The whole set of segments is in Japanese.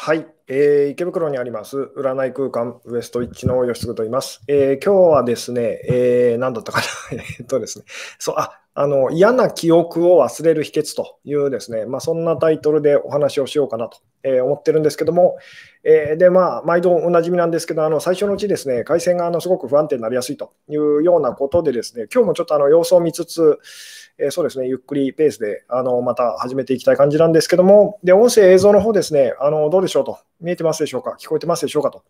はい、えー、池袋にあります占い空間ウエストイッチの吉嗣と言います。えー、今日はですね、えー、何だったかな。えっとですね、そう、あ、あの、嫌な記憶を忘れる秘訣というですね、まあ、そんなタイトルでお話をしようかなと、え思ってるんですけども、えで、まあ、毎度おなじみなんですけど、あの、最初のうちですね、回線があのすごく不安定になりやすいというようなことでですね、今日もちょっとあの様子を見つつ、えそうですね、ゆっくりペースであのまた始めていきたい感じなんですけども、で音声、映像の方ですね、あのどうでしょうと、見えてますでしょうか、聞こえてますでしょうかと、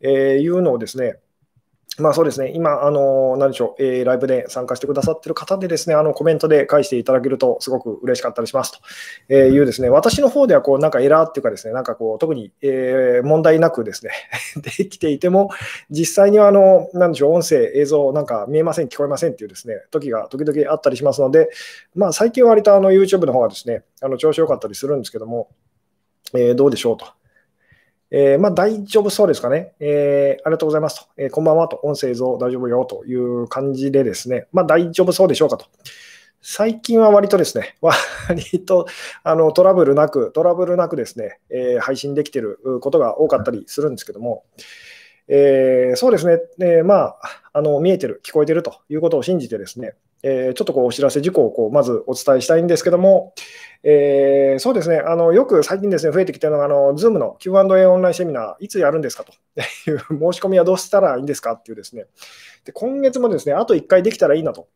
えいうのをですね、まあそうですね、今、あの、何でしょう、えー、ライブで参加してくださってる方でですね、あの、コメントで返していただけるとすごく嬉しかったりしますと、えいうですね、私の方ではこう、なんかエラーっていうかですね、なんかこう、特に、えー、問題なくですね、できていても、実際にはあの、何でしょう、音声、映像、なんか見えません、聞こえませんっていうですね、時が時々あったりしますので、まあ最近は割とあの、YouTube の方がですね、あの、調子良かったりするんですけども、えー、どうでしょうと。えー、まあ、大丈夫そうですかね、えー、ありがとうございますと、えー、こんばんはと、音声像大丈夫よという感じでですね、まあ、大丈夫そうでしょうかと。最近は割とですね、割とあのトラブルなく、トラブルなくですね、え配信できてることが多かったりするんですけども、えそうですね、えまあ、あの見えてる、聞こえてるということを信じてですね、えー、ちょっとこうお知らせ事項をこうまずお伝えしたいんですけども、えー、そうですね。あの、よく最近ですね、増えてきているのが、あの Zoom の Q&A オンラインセミナー、いつやるんですかと。いう申し込みはどうしたらいいんですかっていうですね、で今月もですね、あと1回できたらいいなと。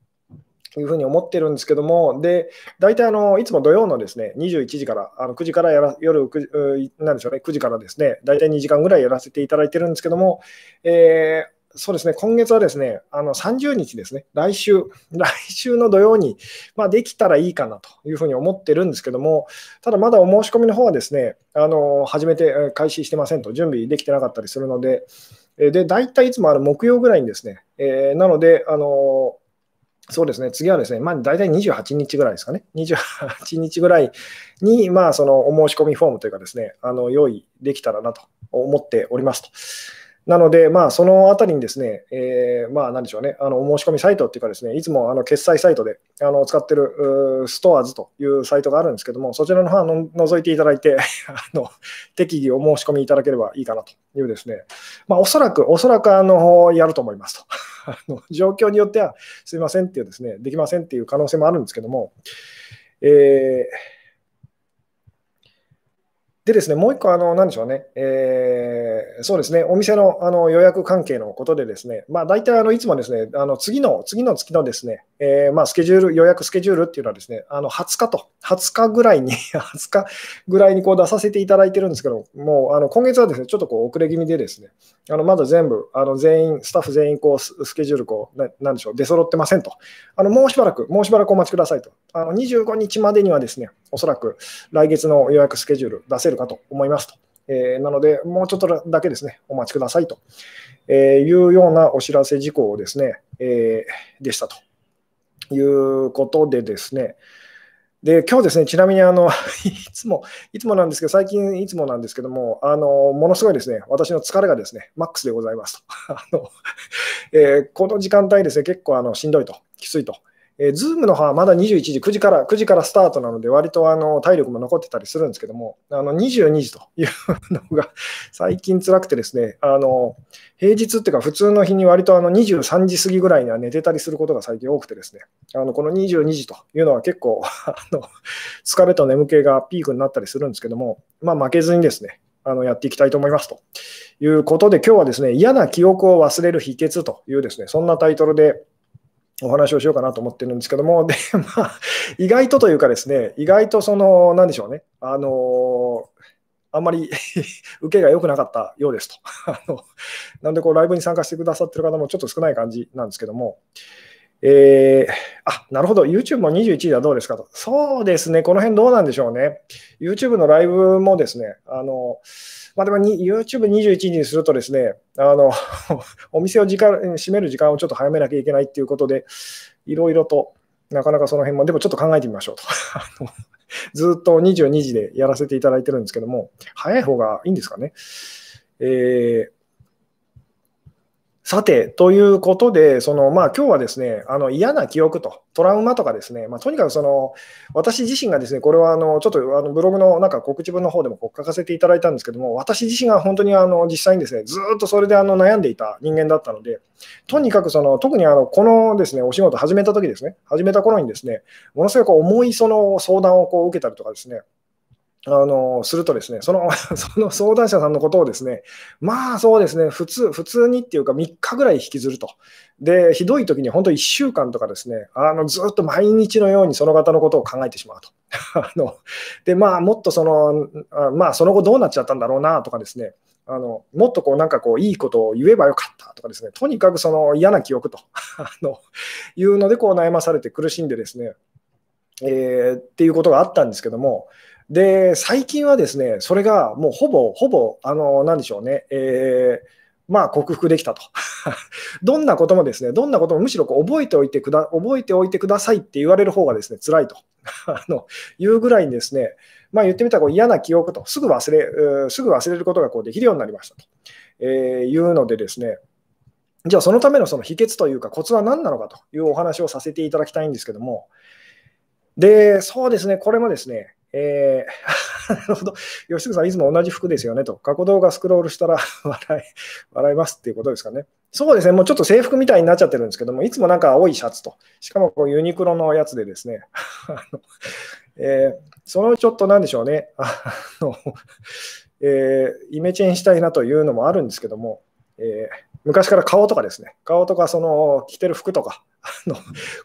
いうふうに思ってるんですけども、で、大体あの、いつも土曜のですね、21時から、あの9時からやら、夜9、なんでしょうね、9時からですね、大体2時間ぐらいやらせていただいてるんですけども、えーそうですね、今月はですね、あの30日ですね、来週、来週の土曜に、まあ、できたらいいかなというふうに思ってるんですけども、ただまだお申し込みの方はですね、あの始めて開始してませんと、準備できてなかったりするので、で、大体いつもある木曜ぐらいにですね、えー、なので、あのそうですね、次はですね、まあ、大体28日ぐらいですかね、28日ぐらいに、まあ、そのお申し込みフォームというかですね、あの用意できたらなと思っておりますと。なので、まあ、そのあたりにですね、えー、まあ、なんでしょうね、あのお申し込みサイトっていうかですね、いつもあの決済サイトであの使ってるストアーズというサイトがあるんですけども、そちらの方の覗いていただいて あの、適宜お申し込みいただければいいかなというですね、まあ、おそらく、おそらくあのやると思いますと。あの状況によっては、すいませんっていうですね、できませんっていう可能性もあるんですけども、えーでですね、もう一個、あの、なんでしょうね、えー、そうですね、お店のあの予約関係のことでですね、まあ、大体あのいつもですね、あの次の、次の月のですね、えー、まあ、スケジュール、予約スケジュールっていうのはですね、あの20日と、20日ぐらいに 20日ぐらいにこう出させていただいてるんですけど、もうあの今月はですね、ちょっとこう遅れ気味でですね、あのまだ全部、あの全員、スタッフ全員こうスケジュールこうな、なんでしょう、出揃ってませんと。あのもうしばらく、もうしばらくお待ちくださいと。あの25日までにはですね、おそらく来月の予約スケジュール出せるかと思いますと。えー、なので、もうちょっとだけですね、お待ちくださいと、えいうようなお知らせ事項をですね、えー、でしたということでですね、で、今日ですね、ちなみにあの いつも、いつもなんですけど、最近いつもなんですけども、あのものすごいですね、私の疲れがですね、マックスでございますと。あのえー、この時間帯ですね、結構あのしんどいと、きついとえー、ズームの方はまだ21時、9時から、9時からスタートなので、割とあの体力も残ってたりするんですけども、あの22時というのが最近辛くてですね、あの平日っていうか、普通の日に割とあの23時過ぎぐらいには寝てたりすることが最近多くてですね、あのこの22時というのは結構あの、疲れと眠気がピークになったりするんですけども、まあ、負けずにですね、あのやっていきたいと思いますと。いうことで、今日はですね、嫌な記憶を忘れる秘訣というですね、そんなタイトルで、お話をしようかなと思ってるんですけども、で、まあ、意外とというかですね、意外とその、なんでしょうね、あのあんまり 受けが良くなかったようですと。あのなので、こう、ライブに参加してくださってる方もちょっと少ない感じなんですけども、えー、あ、なるほど、YouTube も21時はどうですかと。そうですね、この辺どうなんでしょうね。YouTube のライブもですね、あの、まあ、でも YouTube21 時にするとですね、あの お店を時間閉める時間をちょっと早めなきゃいけないっていうことで、いろいろとなかなかその辺も、でもちょっと考えてみましょうと。ずっと22時でやらせていただいてるんですけども、早い方がいいんですかね？えーさて、ということで、そのまあ今日はですね、あの嫌な記憶と、トラウマとかですね、まあ、とにかくその私自身がですね、これはあのちょっとあのブログのなんか告知文の方でもこう書かせていただいたんですけども、私自身が本当にあの実際にですね、ずっとそれであの悩んでいた人間だったので、とにかくその特にあのこのですねお仕事始めた時ですね、始めた頃にですね、ものすごいこう重いその相談をこう受けたりとかですね、あのするとですね、その その相談者さんのことをですね、まあそうですね、普通、普通にっていうか3日ぐらい引きずると。で、ひどい時に本当1週間とかですね、あのずっと毎日のようにその方のことを考えてしまうと。あので、まあもっとその、まあその後どうなっちゃったんだろうなとかですね、あのもっとこうなんかこういいことを言えばよかったとかですね、とにかくその嫌な記憶と あのいうのでこう悩まされて苦しんでですね、えー、っていうことがあったんですけども、で、最近はですね、それがもうほぼ、ほぼ、あの、なんでしょうね、えー、まあ、克服できたと。どんなこともですね、どんなこともむしろこう覚えておいてくだ、覚えておいてくださいって言われる方がですね、辛いと。あのいうぐらいにですね、まあ、言ってみたらこう嫌な記憶と、すぐ忘れ、すぐ忘れることがこうできるようになりましたと、えー、いうのでですね、じゃあそのためのその秘訣というかコツは何なのかというお話をさせていただきたいんですけども、で、そうですね、これもですね、えー、なるほど。吉純さん、いつも同じ服ですよねと。過去動画スクロールしたら 笑い、笑いますっていうことですかね。そうですね。もうちょっと制服みたいになっちゃってるんですけども、いつもなんか青いシャツと。しかもこうユニクロのやつでですね。えー、そのちょっとなんでしょうね。あの、えー、イメチェンしたいなというのもあるんですけども、えー昔から顔とかですね、顔とかその着てる服とか、あの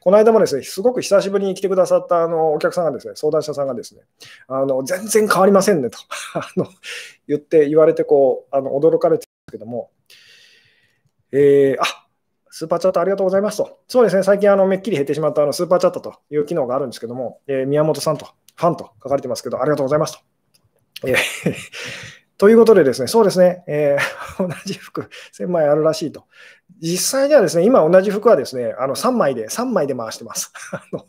この間もですね、すごく久しぶりに来てくださったあのお客さんがですね、相談者さんがですね、あの全然変わりませんねと あの言って言われてこうあの驚かれてるんですけども、えー、あスーパーチャットありがとうございますと。そうですね、最近あのめっきり減ってしまったあのスーパーチャットという機能があるんですけども、えー、宮本さんと、ファンと書かれてますけど、ありがとうございますと。えーということでですね、そうですね、えー、同じ服1000枚あるらしいと。実際にはですね、今同じ服はですね、あの3枚で、3枚で回してます。あの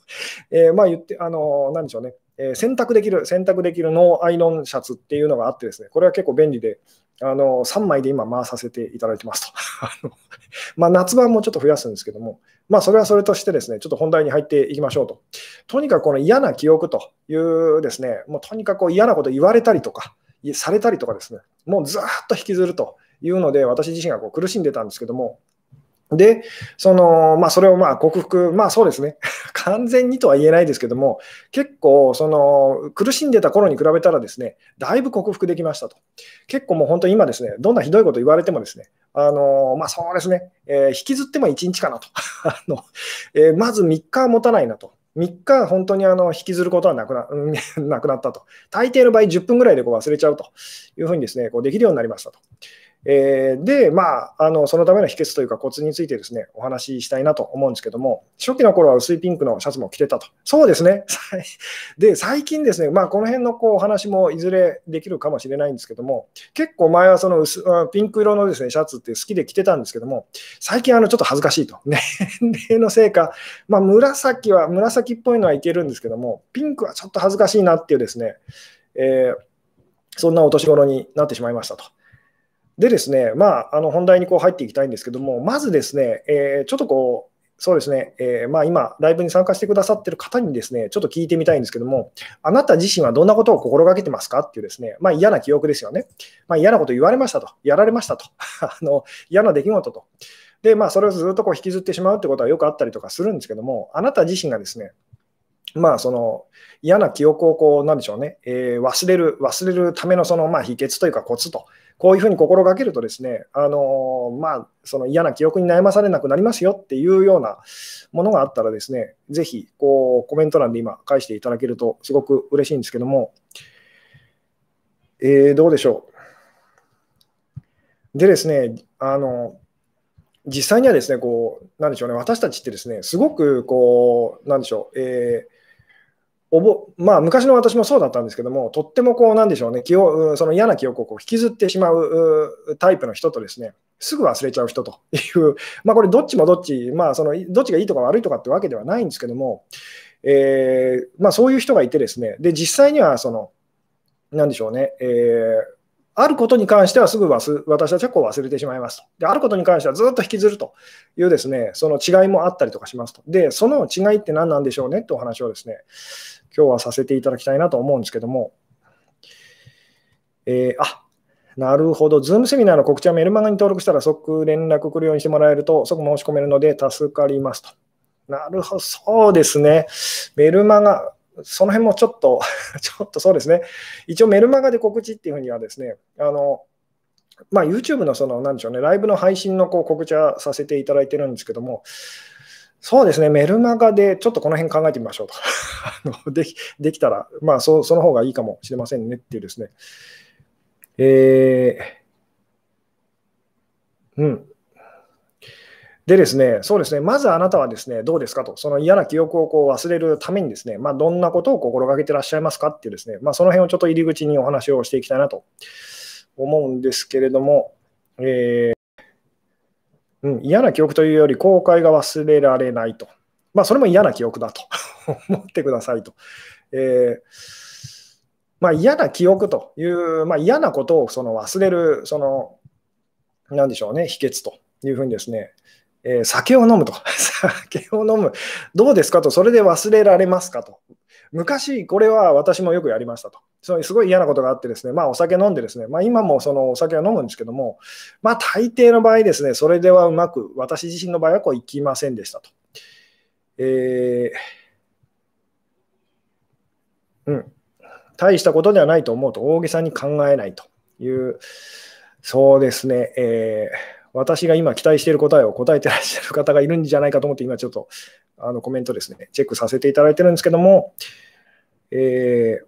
えー、まあ言って、あの、なんでしょうね、えー、洗濯できる、洗濯できるノーアイロンシャツっていうのがあってですね、これは結構便利で、あの3枚で今回させていただいてますと。まあ、夏場もちょっと増やすんですけども、まあ、それはそれとしてですね、ちょっと本題に入っていきましょうと。とにかくこの嫌な記憶というですね、もうとにかく嫌なこと言われたりとか、されたりとかですね、もうずっと引きずるというので、私自身がこう苦しんでたんですけども、で、そのまあ、それをまあ克服、まあそうですね、完全にとは言えないですけども、結構その苦しんでた頃に比べたらですね、だいぶ克服できましたと。結構もう本当に今ですね、どんなひどいこと言われてもですね、あのまあそうですね、えー、引きずっても1日かなと。あのえー、まず3日は持たないなと。3日、本当にあの引きずることはなくな なくなったと。大抵の場合、10分ぐらいでこう忘れちゃうというふうにですね、こうできるようになりましたと。えー、で、まあ、あのそのための秘訣というかコツについてですね、お話ししたいなと思うんですけども、初期の頃は薄いピンクのシャツも着てたと。そうですね。で、最近ですね、まあ、この辺のこうお話もいずれできるかもしれないんですけども、結構前はその薄ピンク色のですね、シャツって好きで着てたんですけども、最近あのちょっと恥ずかしいと。年齢のせいか、まあ、紫は、紫っぽいのはいけるんですけども、ピンクはちょっと恥ずかしいなっていうですね、えー、そんなお年頃になってしまいましたと。でですね、まあ、あの本題にこう入っていきたいんですけども、まずですね、えー、ちょっとこう、そうですね、えー、まあ、今、ライブに参加してくださってる方にですね、ちょっと聞いてみたいんですけども、あなた自身はどんなことを心がけてますかっていうですね、まあ、嫌な記憶ですよね。まあ、嫌なこと言われましたと、やられましたと、あの嫌な出来事と。で、まあ、それをずっとこう引きずってしまうってことはよくあったりとかするんですけども、あなた自身がですね、まあ、その嫌な記憶をこう、なんでしょうね、えー、忘れる、忘れるためのそのまあ秘訣というかコツとこういうふうに心がけるとですね、あのまあ、その嫌な記憶に悩まされなくなりますよっていうようなものがあったらですね、ぜひこうコメント欄で今返していただけるとすごく嬉しいんですけども、えー、どうでしょう。でですね、あの実際にはですね、こう、なんでしょうね、私たちってですね、すごくこう、なんでしょう、えーおぼまあ、昔の私もそうだったんですけども、とってもこう、なんでしょうね、記憶その嫌な記憶をこう引きずってしまうタイプの人とですね、すぐ忘れちゃう人という、まあ、これ、どっちもどっち、まあ、そのどっちがいいとか悪いとかってわけではないんですけども、えーまあ、そういう人がいてですね、で実際にはその、なんでしょうね、えーあることに関してはすぐ忘私たちはこう忘れてしまいますと。で、あることに関してはずっと引きずるというですね、その違いもあったりとかしますと。で、その違いって何なんでしょうねってお話をですね、今日はさせていただきたいなと思うんですけども、えー、あなるほど、ズームセミナーの告知はメルマガに登録したら即連絡来るようにしてもらえると即申し込めるので助かりますと。なるほど、そうですね。メルマガ、その辺もちょっと ちょっとそうですね。一応メルマガで告知っていうふうにはですね、あの、まあ、YouTube のその、なんでしょうね、ライブの配信のこう告知はさせていただいてるんですけども、そうですね、メルマガでちょっとこの辺考えてみましょうと。あのできできたら、まあそ、その方がいいかもしれませんねっていうですね。えー、うん。でですね、そうですね、まずあなたはですね、どうですかと、その嫌な記憶をこう忘れるためにですね、まあ、どんなことを心がけてらっしゃいますかっていうですね、まあ、その辺をちょっと入り口にお話をしていきたいなと思うんですけれども、えー、うん、嫌な記憶というより後悔が忘れられないと。まあ、それも嫌な記憶だと 思ってくださいと。えーまあ、嫌な記憶という、まあ、嫌なことをその忘れる、その、なんでしょうね、秘訣というふうにですね、えー、酒を飲むと。酒を飲む。どうですか？と。それで忘れられますか？と。昔、これは私もよくやりましたと。そうすごい嫌なことがあってですね、まあお酒飲んでですね、まあ今もそのお酒は飲むんですけども、まあ大抵の場合ですね、それではうまく、私自身の場合はこういきませんでしたと。えー、うん。大したことではないと思うと、大げさに考えないという、そうですね、えー私が今期待している答えを答えてらっしゃる方がいるんじゃないかと思って、今ちょっとあのコメントですね、チェックさせていただいてるんですけども、えー、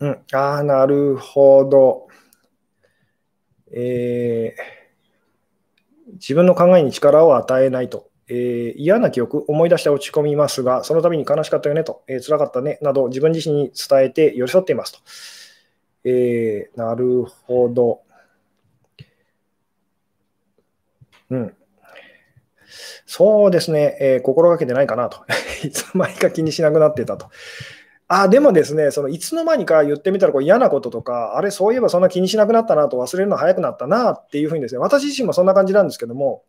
うん、ああ、なるほど。えー、自分の考えに力を与えないと。えー、嫌な記憶、思い出して落ち込みますが、その度に悲しかったよねと、えー、辛かったねなど、自分自身に伝えて寄り添っていますと。えー、なるほど。うん。そうですね、えー、心がけてないかなと。いつの間にか気にしなくなってたと。あ、でもですね、そのいつの間にか言ってみたらこう嫌なこととか、あれ、そういえばそんな気にしなくなったなと忘れるの早くなったなっていうふうにですね、私自身もそんな感じなんですけども、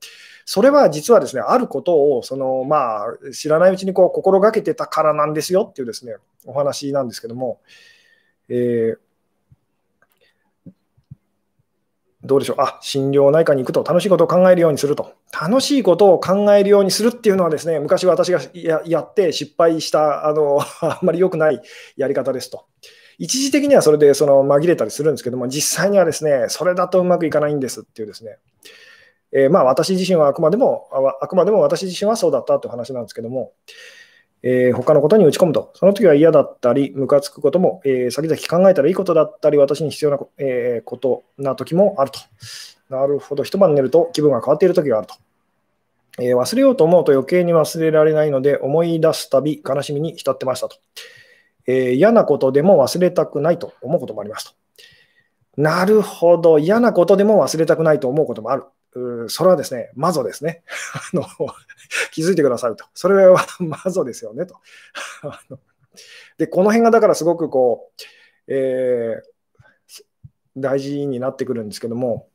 それは実はですね、あることをその、まあ、知らないうちにこう心がけてたからなんですよっていうですね、お話なんですけども、えーどうでしょう、あ心療内科に行くと楽しいことを考えるようにすると。楽しいことを考えるようにするっていうのはですね、昔私がやって失敗したあの あんまり良くないやり方ですと。一時的にはそれでその紛れたりするんですけども、実際にはですね、それだとうまくいかないんですっていうですね、えー、まあ私自身はあくまでも、あくまでも私自身はそうだったという話なんですけども、えー、他のことに打ち込むと、その時は嫌だったり、ムカつくことも、えー、先々考えたらいいことだったり、私に必要な、えー、ことな時もあると。なるほど、一晩寝ると気分が変わっている時があると。えー、忘れようと思うと余計に忘れられないので、思い出すたび悲しみに浸ってましたと。えー、嫌なことでも忘れたくないと思うこともありますと。なるほど、嫌なことでも忘れたくないと思うこともある。それはですね、マゾですね。あの 気づいてくださいと。それは マゾですよねと。で、この辺がだからすごくこう、えー、大事になってくるんですけども、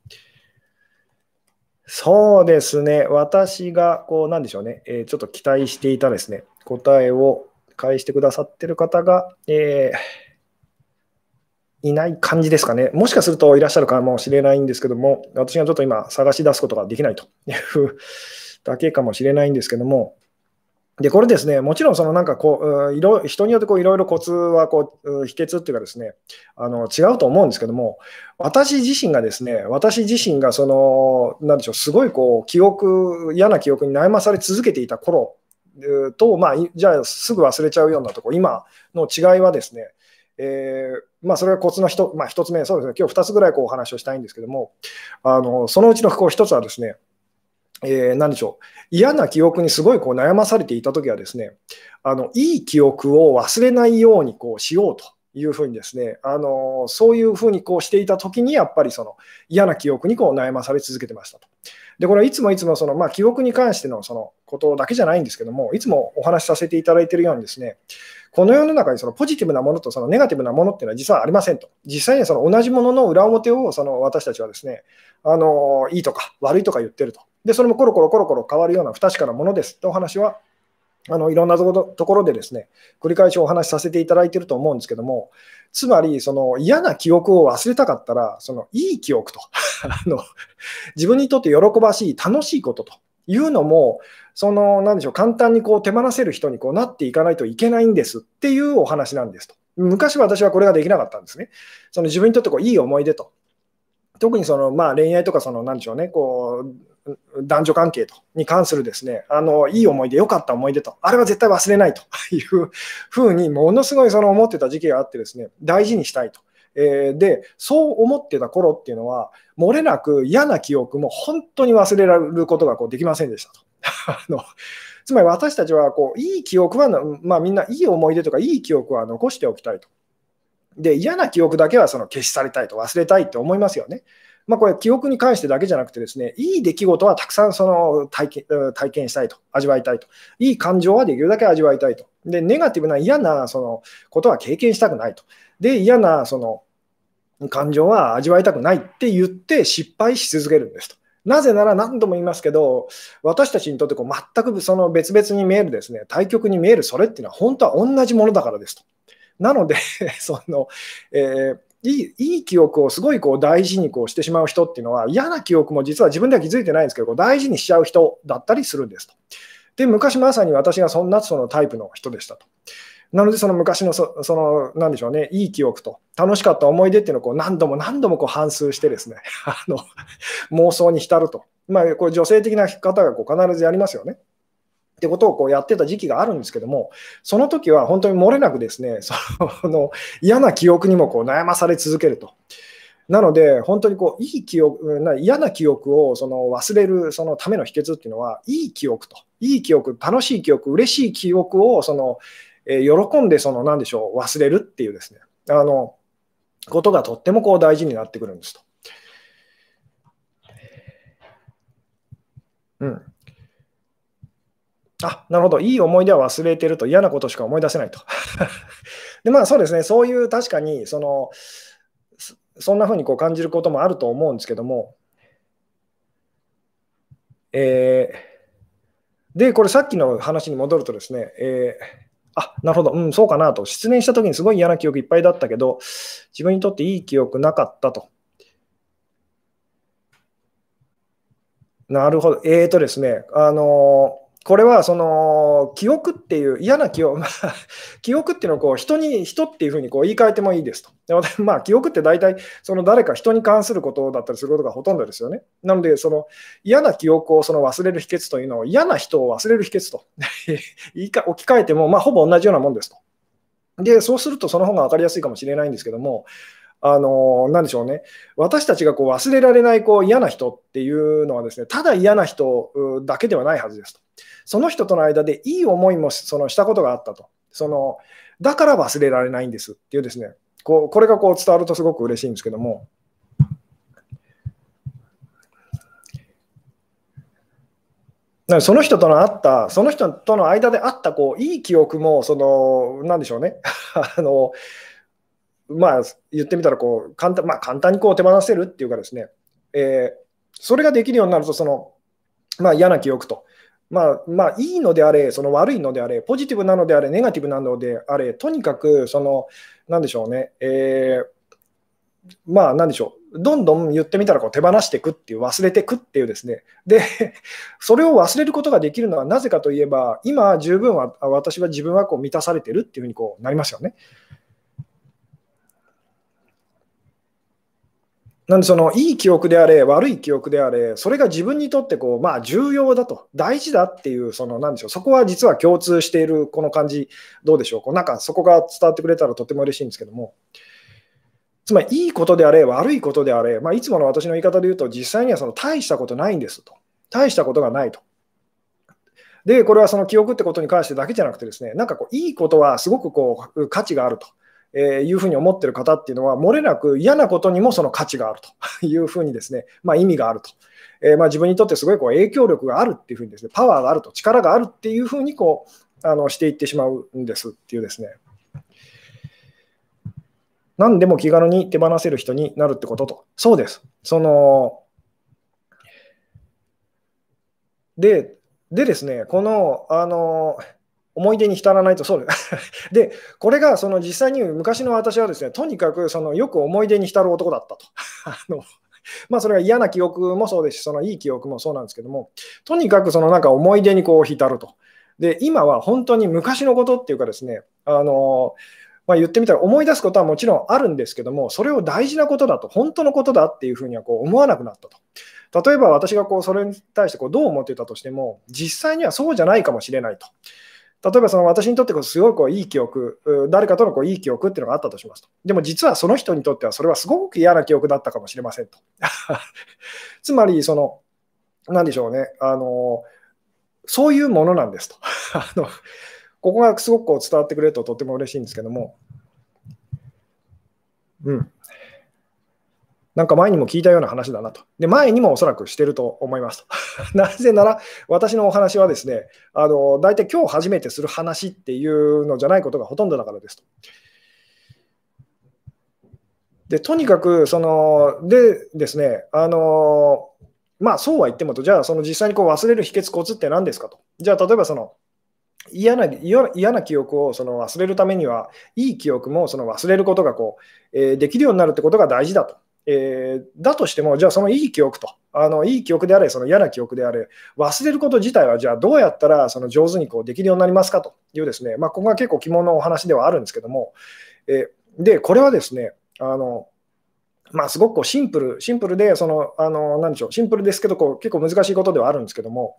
そうですね、私がこう、なんでしょうね、えー、ちょっと期待していたですね、答えを返してくださってる方が、えーいない感じですかね。もしかするといらっしゃるかもしれないんですけども、私がちょっと今探し出すことができないというだけかもしれないんですけども、で、これですね、もちろんそのなんかこう、いろ人によってこういろいろコツはこう、秘訣っていうかですね、あの違うと思うんですけども、私自身がですね、私自身がその、なんでしょう、すごいこう、記憶、嫌な記憶に悩まされ続けていた頃と、まあ、じゃあすぐ忘れちゃうようなとこ、今の違いはですね、えー、まあ、それがコツの 1,、まあ、1つ目、そうですね、今日2つぐらいこうお話をしたいんですけども、あのそのうちのこう1つはですね、えー、何でしょう、嫌な記憶にすごいこう悩まされていたときはですね、あのいい記憶を忘れないようにこうしようというふうにですね、あのそういうふうにこうしていたときに、やっぱりその嫌な記憶にこう悩まされ続けてましたと。で、これはいつもいつもその、まあ、記憶に関してのそのことだけじゃないんですけども、いつもお話しさせていただいているようにですね、この世の中にそのポジティブなものとそのネガティブなものっていうのは実はありませんと。実際にその同じものの裏表をその私たちはですね、あのいいとか悪いとか言ってると。で、それもコロコロコロコロ変わるような不確かなものですってお話はあのいろんなところでですね、繰り返しお話しさせていただいていると思うんですけども、つまり、その嫌な記憶を忘れたかったら、そのいい記憶と あの、自分にとって喜ばしい、楽しいことというのも、その、なんでしょう、簡単にこう手放せる人にこうなっていかないといけないんですっていうお話なんですと。昔は私はこれができなかったんですね。その自分にとってこういい思い出と。特にその、まあ、恋愛とかその、なんでしょうね、こう男女関係とに関するですね、あの、いい思い出、良かった思い出と、あれは絶対忘れないというふうに、ものすごいその思ってた時期があってですね、大事にしたいと。えー、で、そう思ってた頃っていうのは、漏れなく嫌な記憶も本当に忘れられることがこうできませんでしたと。あのつまり私たちはこういい記憶は、まあ、みんないい思い出とかいい記憶は残しておきたいと。で、嫌な記憶だけはその消し去りたいと、忘れたいって思いますよね。まあ、これ、記憶に関してだけじゃなくて、ですねいい出来事はたくさんその体験体験したいと、味わいたいと、いい感情はできるだけ味わいたいと、でネガティブな嫌なそのことは経験したくないと、で嫌なその感情は味わいたくないって言って失敗し続けるんですと。なぜなら何度も言いますけど、私たちにとってこう全くその別々に見えるですね、対極に見えるそれっていうのは本当は同じものだからですと。なので その、えーいいいい記憶をすごいこう大事にこうしてしまう人っていうのは、嫌な記憶も実は自分では気づいてないんですけど、大事にしちゃう人だったりするんですと。で、昔まさに私がそんなそのタイプの人でしたと。なので、その昔のそ、その、なんでしょうね、いい記憶と、楽しかった思い出っていうのをこう何度も何度もこう反芻してですね、あの妄想に浸ると。まあ、これ女性的な方がこう必ずやりますよね。ってことをこうやってた時期があるんですけども、その時は本当に漏れなくですね、その嫌な記憶にもこう悩まされ続けると。なので、本当にこういい記憶な、嫌な記憶をその忘れるそのための秘訣っていうのは、いい記憶と、いい記憶、楽しい記憶、嬉しい記憶をその、え、喜んでその何でしょう、忘れるっていうですね、あのことがとってもこう大事になってくるんですと。うん。あ、なるほど。いい思い出は忘れてると嫌なことしか思い出せないと。で、まあそうですね。そういう確かに、その、そんな風にこう感じることもあると思うんですけども、えー、で、これさっきの話に戻るとですね、えー、あ、なるほど、うん、そうかなと。失念した時にすごい嫌な記憶いっぱいだったけど、自分にとっていい記憶なかったと。なるほど。えーとですね、あのこれはその記憶っていう嫌な記憶、記憶っていう のをこう人に、人っていうふうにこう言い換えてもいいですと。でまあ、記憶って大体その誰か人に関することだったりすることがほとんどですよね。なので、その嫌な記憶をその忘れる秘訣というのを嫌な人を忘れる秘訣と 言いか置き換えても、まあ、ほぼ同じようなもんですと。で、そうするとその方が分かりやすいかもしれないんですけども、あのなんでしょうね、私たちがこう忘れられないこう嫌な人っていうのはですね、ただ嫌な人だけではないはずですと。その人との間でいい思いもそのしたことがあったと。そのだから忘れられないんですっていうですね、こうこれがこう伝わるとすごく嬉しいんですけども。その人とのあった、その人との間であったこういい記憶も、その、なんでしょうね、あのまあ、言ってみたらこう簡単、まあ、簡単にこう手放せるっていうかですね、えー、それができるようになると、その、まあ、嫌な記憶と、まあ、まあ、いいのであれ、その悪いのであれ、ポジティブなのであれ、ネガティブなのであれ、とにかく、その、なんでしょうね、えー、まあ、なんでしょう、どんどん言ってみたらこう手放していくっていう、忘れていくっていうですね、で、それを忘れることができるのはなぜかといえば、今、十分は、私は自分はこう満たされてるっていうふうにこうなりますよね。なんでそのいい記憶であれ、悪い記憶であれ、それが自分にとってこう、まあ、重要だと、大事だっていう、そのなんでしょう、そこは実は共通しているこの感じ、どうでしょう、こうなんかそこが伝わってくれたらとても嬉しいんですけども、つまりいいことであれ、悪いことであれ、まあ、いつもの私の言い方で言うと、実際にはその大したことないんですと、大したことがないと。で、これはその記憶ってことに関してだけじゃなくてですね、なんかこういいことはすごくこう価値があると。えいうふうに思ってる方っていうのは、漏れなく嫌なことにもその価値があると いうふうにですね、まあ、意味があると。えー、まあ、自分にとってすごいこう影響力があるっていうふうにですね、パワーがあると、力があるっていうふうにこうあのしていってしまうんですっていうですね。何でも気軽に手放せる人になるってことと。そうです。そので、でですね、この、あの、思い出に浸らないとそうです。で、これがその実際に昔の私はですね、とにかくそのよく思い出に浸る男だったと。あのまあそれが嫌な記憶もそうですし、そのいい記憶もそうなんですけども、とにかくそのなんか思い出にこう浸ると。で、今は本当に昔のことっていうかですね、あの、まあ、言ってみたら思い出すことはもちろんあるんですけども、それを大事なことだと、本当のことだっていうふうにはこう思わなくなったと。例えば私がこうそれに対してこうどう思ってたとしても、実際にはそうじゃないかもしれないと。例えばその私にとってこうすごいこういい記憶、誰かとのこういい記憶っていうのがあったとしますと。でも実はその人にとってはそれはすごく嫌な記憶だったかもしれませんと。つまり、その、なんでしょうね、あの、そういうものなんですと。あのここがすごくこう伝わってくれるととても嬉しいんですけども、うん。なんか前にも聞いたような話だなと。で、前にもおそらくしてると思いますと。なぜなら、私のお話はですね、あの大体今日初めてする話っていうのじゃないことがほとんどだからですと。で、とにかく、その、でですね、あの、まあそうは言ってもと、じゃあその実際にこう忘れる秘訣コツって何ですかと。じゃあ例えばその、嫌な嫌な記憶をその忘れるためには、いい記憶もその忘れることがこう、えー、できるようになるってことが大事だと。えー、だとしても、じゃあそのいい記憶と、あのいい記憶であれ、その嫌な記憶であれ、忘れること自体は、じゃあどうやったらその上手にこうできるようになりますかと。いうですね、まあ、ここが結構肝のお話ではあるんですけども、えー、で、これはですね、あのまあ、すごくこうシンプル、シンプルで、その、あの、なんでしょう、シンプルですけど、こう、結構難しいことではあるんですけども、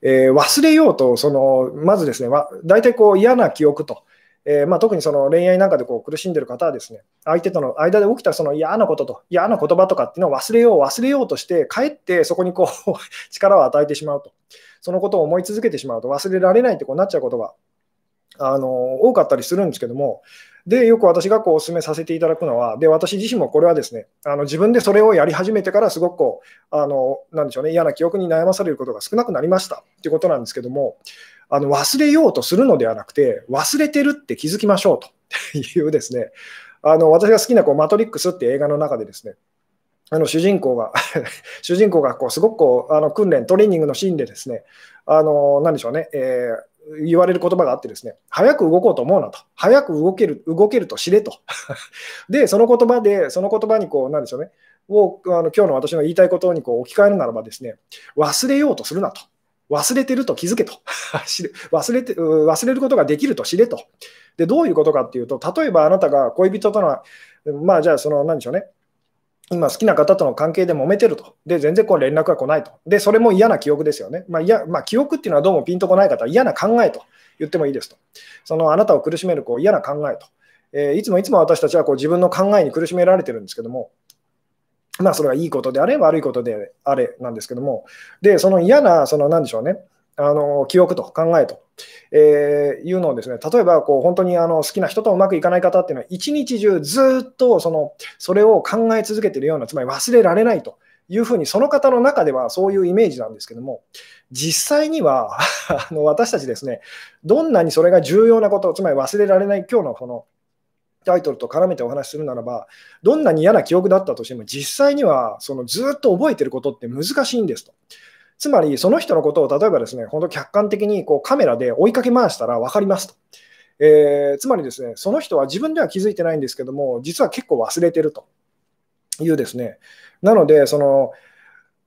えー、忘れようと、その、まずですね、大体こう嫌な記憶と、えー、まあ、特にその恋愛なんかでこう苦しんでる方はですね、相手との間で起きたその嫌なことと嫌な言葉とかっていうのを忘れよう、忘れようとして、かえってそこにこう 力を与えてしまうと、そのことを思い続けてしまうと、忘れられないってこうなっちゃうことがあの多かったりするんですけども、で、よく私がこうお勧めさせていただくのは、で、私自身もこれはですね、あの自分でそれをやり始めてから、すごくこう、あの、なんでしょうね、嫌な記憶に悩まされることが少なくなりましたっていうことなんですけども、あの忘れようとするのではなくて、忘れてるって気づきましょうと いうですね、あの私が好きなこうマトリックスって映画の中でですね、あの主人公が 主人公がこうすごくこうあの訓練、トレーニングのシーンでですね、あのなんでしょうね、えー、言われる言葉があってですね、早く動こうと思うなと、早く動ける動けると知れと。で、その言葉で、その言葉にこう、なんでしょうね、をあの今日の私の言いたいことにこう置き換えるならばですね、忘れようとするなと。忘れてると気づけと 忘れて。忘れることができると知れと。で、どういうことかっていうと、例えばあなたが恋人との、まあじゃあその、なんでしょうね。今好きな方との関係で揉めてると。で、全然こう連絡が来ないと。で、それも嫌な記憶ですよね。まあ、いやまあ、記憶っていうのはどうもピンとこない方嫌な考えと言ってもいいですと。そのあなたを苦しめるこう嫌な考えと。えー、いつもいつも私たちはこう自分の考えに苦しめられてるんですけども、まあ、それはいいことであれ、悪いことであれなんですけども、で、その嫌な、そのなんでしょうね、あの記憶と考えと、えー、いうのをですね、例えばこう本当にあの好きな人とうまくいかない方っていうのは、一日中ずっとそのそれを考え続けているような、つまり忘れられないと。いうふうに、その方の中ではそういうイメージなんですけども、実際には あの私たちですね、どんなにそれが重要なこと、つまり忘れられない今日のこのタイトルと絡めてお話しするならば、どんなに嫌な記憶だったとしても、実際にはそのずっと覚えてることって難しいんですと。つまり、その人のことを例えばですね、本当客観的にこうカメラで追いかけ回したら分かりますと。えー、つまりですね、その人は自分では気づいてないんですけども、実は結構忘れてるというですね。なので、その、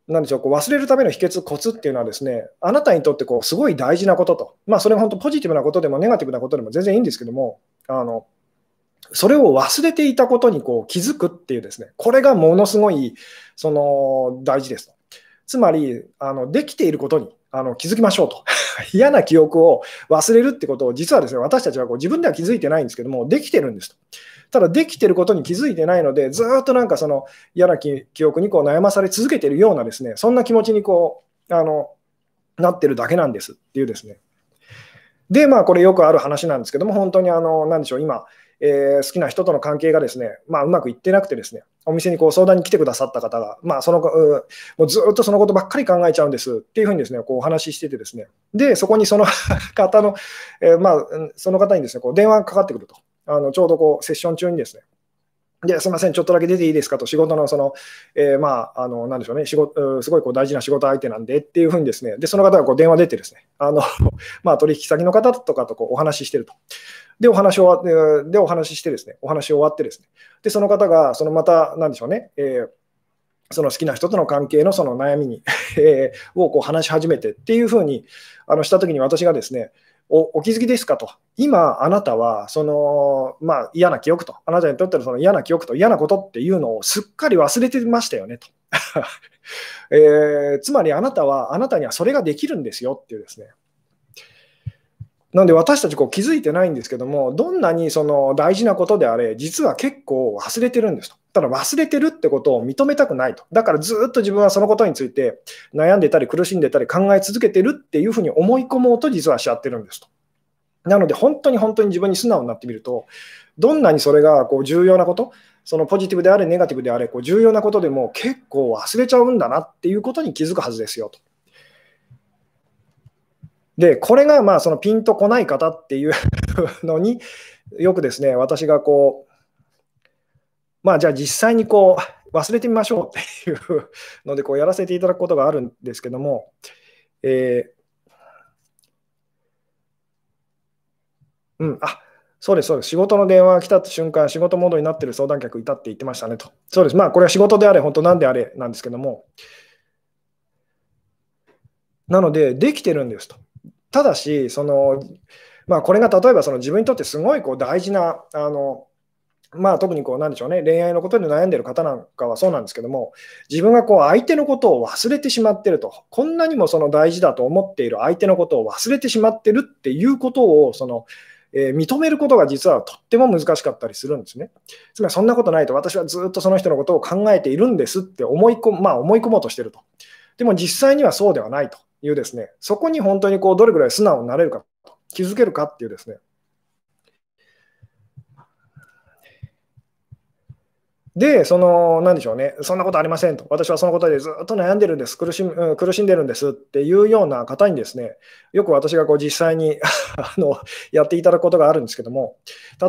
なんでしょう、こう忘れるための秘訣、コツっていうのはですね、あなたにとってこうすごい大事なことと、まあ、それが本当ポジティブなことでもネガティブなことでも全然いいんですけども、あのそれを忘れていたことにこう気づくっていうですね、これがものすごいその大事ですと。つまり、あのできていることにあの気づきましょうと。嫌な記憶を忘れるってことを、実はですね、私たちはこう自分では気づいてないんですけども、できてるんですと。ただ、できてることに気づいてないので、ずっとなんかその嫌な記憶にこう悩まされ続けてるようなですね、そんな気持ちにこう、あの、なってるだけなんですっていうですね。で、まあ、これよくある話なんですけども、本当にあの、なでしょう、今、えー、好きな人との関係がですね、まあ、うまくいってなくてですね、お店にこう相談に来てくださった方が、まあ、そのもうずっとそのことばっかり考えちゃうんですっていうふうにですね、こうお話ししててですね、で、そこにその 方の、えー、まあ、その方にですね、こう電話がかかってくると。あのちょうどこうセッション中にですね、ですみません、ちょっとだけ出ていいですかと、仕事のその、えー、まあ、あの、なんでしょうね、仕事、すごいこう大事な仕事相手なんでっていうふうにですね、で、その方がこう電話出てですね、あの、まあ、取引先の方とかとこうお話ししてると。で、お話を、で、お話ししてですね、お話終わってですね、で、その方が、そのまた、なんでしょうね、えーその好きな人との関係のその悩みに えをこう話し始めてっていうふうにあのしたときに私がですね、おお気づきですかと、今、あなたはその、まあ、嫌な記憶と、あなたにとってのその嫌な記憶と嫌なことっていうのをすっかり忘れてましたよねと。えー、つまりあなたは、あなたにはそれができるんですよっていうですね。なので私たちこう気づいてないんですけども、どんなにその大事なことであれ、実は結構忘れてるんですと。ただ忘れてるってことを認めたくないと。だからずっと自分はそのことについて悩んでたり苦しんでたり考え続けてるっていうふうに思い込もうと実はしちゃってるんですと。なので本当に本当に自分に素直になってみると、どんなにそれがこう重要なこと、そのポジティブであれ、ネガティブであれ、こう重要なことでも結構忘れちゃうんだなっていうことに気づくはずですよと。で、これがまあそのピンとこない方っていう のによくですね、私がこう、まあ、じゃあ実際にこう忘れてみましょうっていうのでこうやらせていただくことがあるんですけども、えー、うん、あそうです、そうです。仕事の電話が来た瞬間、仕事モードになっている相談客いたって言ってましたねと。そうです。まあ、これは仕事であれ、本当なんであれなんですけども。なので、できてるんですと。ただし、その、まあ、これが例えばその自分にとってすごいこう大事な、あの、まあ、特にこうなんでしょうね恋愛のことで悩んでる方なんかはそうなんですけども自分がこう相手のことを忘れてしまってるとこんなにもその大事だと思っている相手のことを忘れてしまってるっていうことをその、えー、認めることが実はとっても難しかったりするんですね。つまりそんなことないと私はずっとその人のことを考えているんですって思い込,、まあ、思い込もうとしてると。でも実際にはそうではないというですね。そこに本当にこうどれぐらい素直になれるか気づけるかっていうですね。で、その、なんでしょうね、そんなことありませんと、私はそのことでずっと悩んでるんです。苦し、苦しんでるんですっていうような方にですね、よく私がこう実際に あのやっていただくことがあるんですけども、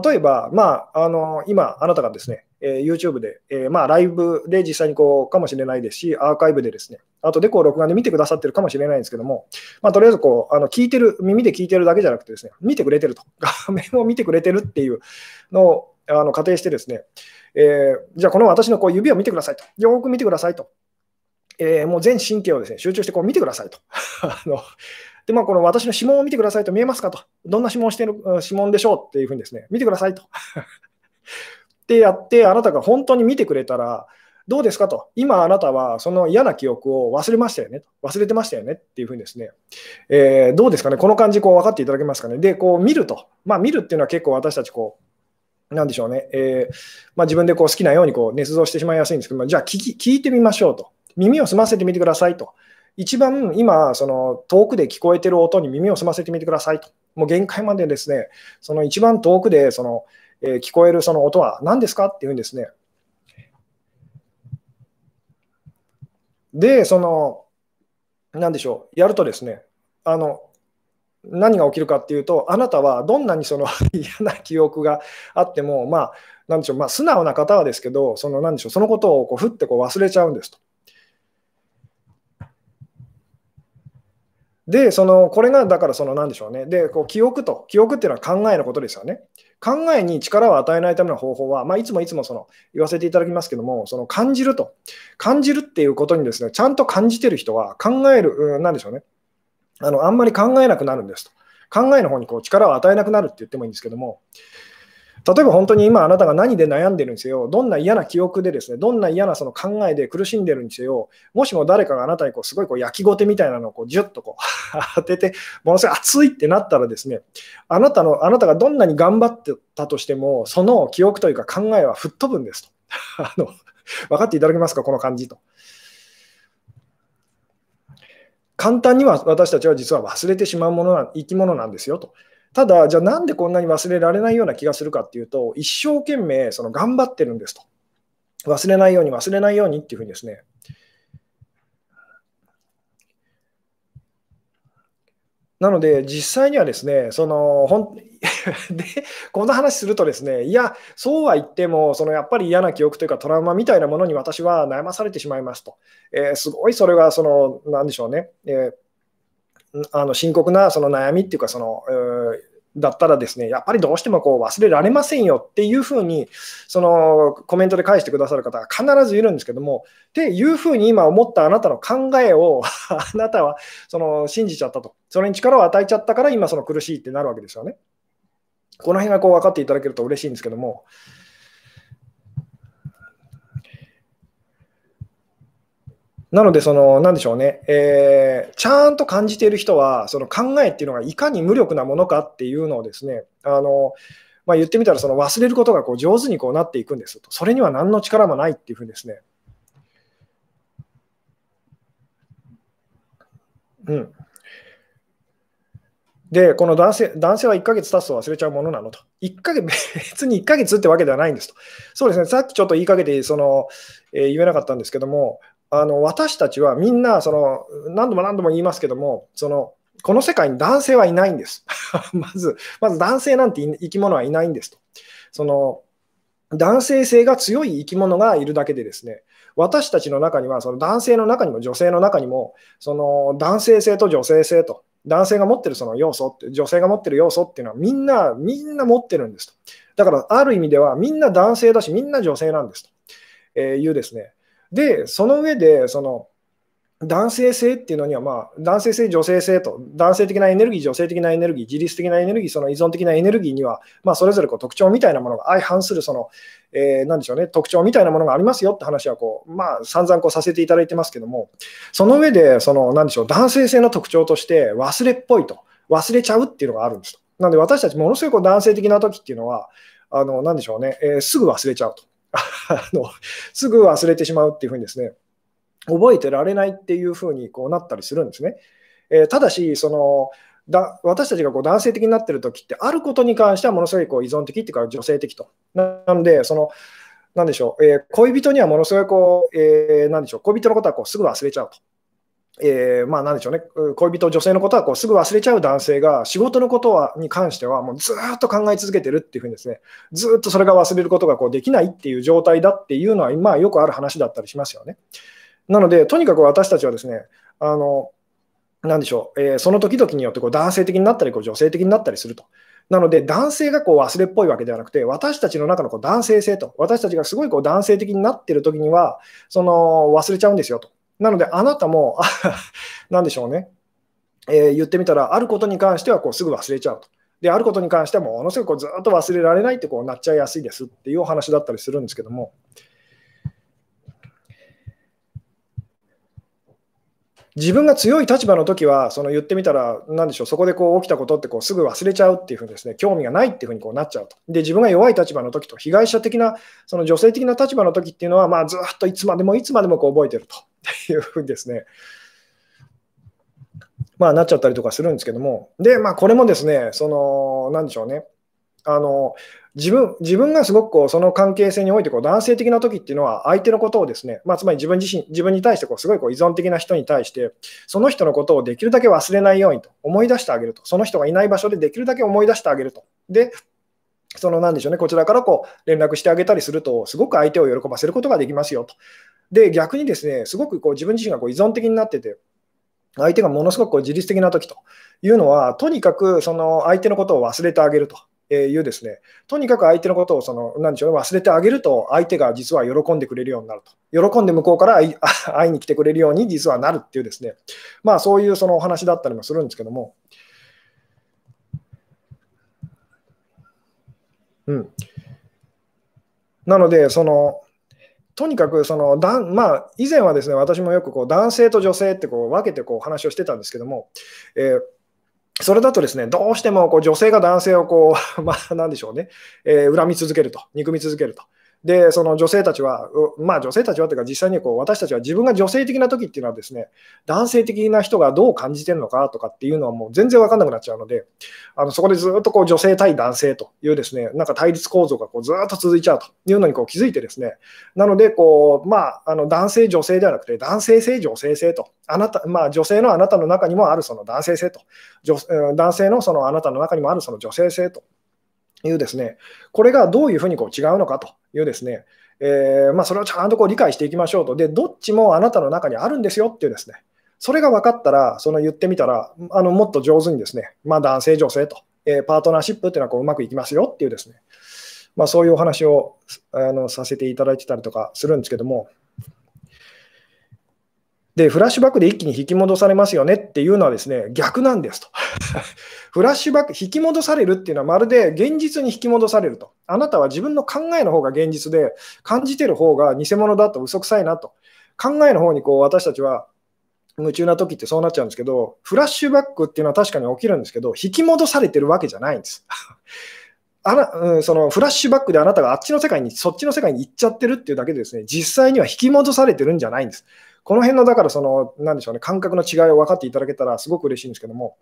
例えば、まあ、あの今、あなたがですね、えー、YouTube で、えー、まあ、ライブで実際にこうかもしれないですし、アーカイブでですね、あとでこう録画で見てくださってるかもしれないんですけども、まあ、とりあえずこうあの聞いてる、耳で聞いてるだけじゃなくてですね、見てくれてると、画面を見てくれてるっていうのをあの仮定してですね、えー、じゃあこの私のこう指を見てくださいと。よく見てくださいと。えー、もう全神経をですね集中してこう見てくださいと。あので、まあ、この私の指紋を見てくださいと見えますかと。どんな指紋してる指紋でしょうっていうふうにですね、見てくださいと。ってやって、あなたが本当に見てくれたら、どうですかと。今あなたはその嫌な記憶を忘れましたよね。忘れてましたよねっていうふうにですね、えー、どうですかね。この感じこう分かっていただけますかね。で、こう見ると。まあ見るっていうのは結構私たちこう、なんでしょうね、えー、まあ、自分でこう好きなようにこう捏造してしまいやすいんですけど、じゃあ聞き聞いてみましょうと。耳を澄ませてみてくださいと。一番今、その遠くで聞こえてる音に耳を澄ませてみてくださいと。もう限界までですね、その一番遠くでその、えー、聞こえるその音は何ですかっていうんですね。で、その、なんでしょう、やるとですね、あの何が起きるかっていうと、あなたはどんなにその 嫌な記憶があっても、まあ、なんでしょう、まあ、素直な方はですけど、そのなんでしょう、そのことをこうふってこう忘れちゃうんですと。で、そのこれがだからそのなんでしょうね。で、こう記憶と、記憶っていうのは考えのことですよね。考えに力を与えないための方法は、まあ、いつもいつもその言わせていただきますけども、その感じると。感じるっていうことにですね、ちゃんと感じてる人は考える、なんでしょうね。あのあんまり考えなくなるんですと。考えの方にこう力を与えなくなるって言ってもいいんですけども、例えば本当に今あなたが何で悩んでるにせよ、どんな嫌な記憶でですね、どんな嫌なその考えで苦しんでるにせよ、もしも誰かがあなたにこうすごいこう焼きごてみたいなのをこうジュッとこう当てて、ものすごい熱いってなったらですね、あなたの、あなたがどんなに頑張ってたとしても、その記憶というか考えは吹っ飛ぶんですと。あの分かっていただけますか、この感じと。簡単には私たちは実は忘れてしまうものな生き物なんですよと。ただ、じゃあなんでこんなに忘れられないような気がするかっていうと、一生懸命その頑張ってるんですと。忘れないように、忘れないようにっていうふうにですね。なので、実際にはですね、そのほん で、こんな話するとですね、いや、そうは言っても、そのやっぱり嫌な記憶というかトラウマみたいなものに私は悩まされてしまいますと。えー、すごいそれが、その、なんでしょうね、えー、あの深刻なその悩みっていうか、その、えーだったらですね、やっぱりどうしてもこう忘れられませんよっていうふうに、そのコメントで返してくださる方が必ずいるんですけども、っていうふうに今思ったあなたの考えを あなたはその信じちゃったと。それに力を与えちゃったから今その苦しいってなるわけですよね。この辺がこう分かっていただけると嬉しいんですけども、なので、その、なんでしょうね、えー、ちゃんと感じている人は、その考えっていうのがいかに無力なものかっていうのをですね、あの、まあ、言ってみたら、その忘れることがこう上手にこうなっていくんですと。それには何の力もないっていうふうにですね。うん。で、この男性男性は1ヶ月経つと忘れちゃうものなのと。1ヶ月、別に1ヶ月ってわけではないんですと。そうですね、さっきちょっと言いかけて、その、えー、言えなかったんですけども、あの私たちはみんなその何度も何度も言いますけどもそのこの世界に男性はいないんです。まずまず男性なんて生き物はいないんですと。その男性性が強い生き物がいるだけでですね私たちの中にはその男性の中にも女性の中にもその男性性と女性性と男性が持ってるその要素って女性が持ってる要素っていうのはみんなみんな持ってるんですと。だからある意味ではみんな男性だしみんな女性なんですと、えいうですねで、その上で、その、男性性っていうのには、まあ、男性性、女性性と、男性的なエネルギー、女性的なエネルギー、自律的なエネルギー、その依存的なエネルギーには、まあ、それぞれこう特徴みたいなものが相反する、その、えー、なんでしょうね、特徴みたいなものがありますよって話は、こう、まあ、散々こうさせていただいてますけども、その上で、その、なんでしょう、男性性の特徴として、忘れっぽいと、忘れちゃうっていうのがあるんですと。なので、私たち、ものすごいこう男性的な時っていうのは、あの、なんでしょうね、えー、すぐ忘れちゃうと。あのすぐ忘れてしまうっていうふうにですね、覚えてられないっていうふうにこうなったりするんですね。えー、ただし、そのだ私たちがこう男性的になってる時って、あることに関してはものすごいこう依存的っていうか女性的と。なので、その、なんでしょう、えー、恋人にはものすごいこう、えー、なんでしょう、恋人のことはこうすぐ忘れちゃうと。えー、まあなんでしょうね、恋人、女性のことはこうすぐ忘れちゃう男性が、仕事のことはに関しては、もうずっと考え続けてるっていうふうにですね、ずっとそれが忘れることがこうできないっていう状態だっていうのは、まあよくある話だったりしますよね。なので、とにかく私たちはですね、あの、なんでしょう、えー、その時々によってこう男性的になったり、こう女性的になったりすると。なので、男性がこう忘れっぽいわけではなくて、私たちの中のこう男性性と、私たちがすごいこう男性的になっている時には、その忘れちゃうんですよと。なので、あなたも、なんでしょうね、えー、言ってみたら、あることに関してはこうすぐ忘れちゃうと。で、あることに関してはものすごくこうずっと忘れられないってこうなっちゃいやすいですっていうお話だったりするんですけども、自分が強い立場の時は、その言ってみたら、なんでしょう、そこでこう起きたことってこうすぐ忘れちゃうっていうふうにですね、興味がないっていうふうにこうなっちゃうと。で、自分が弱い立場の時と、被害者的な、その女性的な立場の時っていうのは、まあ、ずっといつまでもいつまでもこう覚えてるというふうにですね、まあ、なっちゃったりとかするんですけども、で、まあ、これもですね、その、なんでしょうね、あの自分自分がすごくこうその関係性においてこう男性的な時っていうのは相手のことをですね、まあ、つまり自分自身自分に対してこうすごいこう依存的な人に対してその人のことをできるだけ忘れないようにと思い出してあげると。その人がいない場所でできるだけ思い出してあげると。でそのなんでしょうねこちらからこう連絡してあげたりするとすごく相手を喜ばせることができますよと。で逆にですねすごくこう自分自身がこう依存的になってて相手がものすごくこう自律的な時というのはとにかくその相手のことを忘れてあげると。いうですね、とにかく相手のことをその、なんでしょう、忘れてあげると、相手が実は喜んでくれるようになると。喜んで向こうから 会いに来てくれるように実はなるっていうですね、まあそういうそのお話だったりもするんですけども、うん。なので、その、とにかくそのだん、まあ、以前はですね私もよくこう男性と女性ってこう分けてこう話をしてたんですけども、えーそれだとですね、どうしてもこう女性が男性をこう、まあ、なんでしょうね、えー、恨み続けると、憎み続けると。で、その女性たちは、まあ女性たちはというか、実際にこう私たちは自分が女性的な時っていうのはですね、男性的な人がどう感じてるのかとかっていうのはもう全然分かんなくなっちゃうので、あのそこでずっとこう女性対男性というですね、なんか対立構造がこうずっと続いちゃうというのにこう気づいてですね、なのでこう、まあ、あの男性、女性ではなくて、男性性、女性性と、あなた、まあ女性のあなたの中にもあるその男性性と、女男性のそのあなたの中にもあるその女性性と。いうですね、これがどういうふうにこう違うのかというですね、えー、まあ、それをちゃんとこう理解していきましょうと。で、どっちもあなたの中にあるんですよっていうですね、それが分かったら、その言ってみたら、あのもっと上手にですね、まあ、男性、女性と、えー、パートナーシップっていうのはこううまくいきますよっていうですね、まあ、そういうお話をあのさせていただいてたりとかするんですけども、で、フラッシュバックで一気に引き戻されますよねっていうのはですね、逆なんですと。フラッシュバック、引き戻されるっていうのはまるで現実に引き戻されると。あなたは自分の考えの方が現実で、感じてる方が偽物だと嘘くさいなと。考えの方にこう私たちは夢中な時ってそうなっちゃうんですけど、フラッシュバックっていうのは確かに起きるんですけど、引き戻されてるわけじゃないんです。あなうん、そのフラッシュバックであなたがあっちの世界に、そっちの世界に行っちゃってるっていうだけでですね、実際には引き戻されてるんじゃないんです。この辺の、だからその、なんでしょうね、感覚の違いを分かっていただけたらすごく嬉しいんですけども、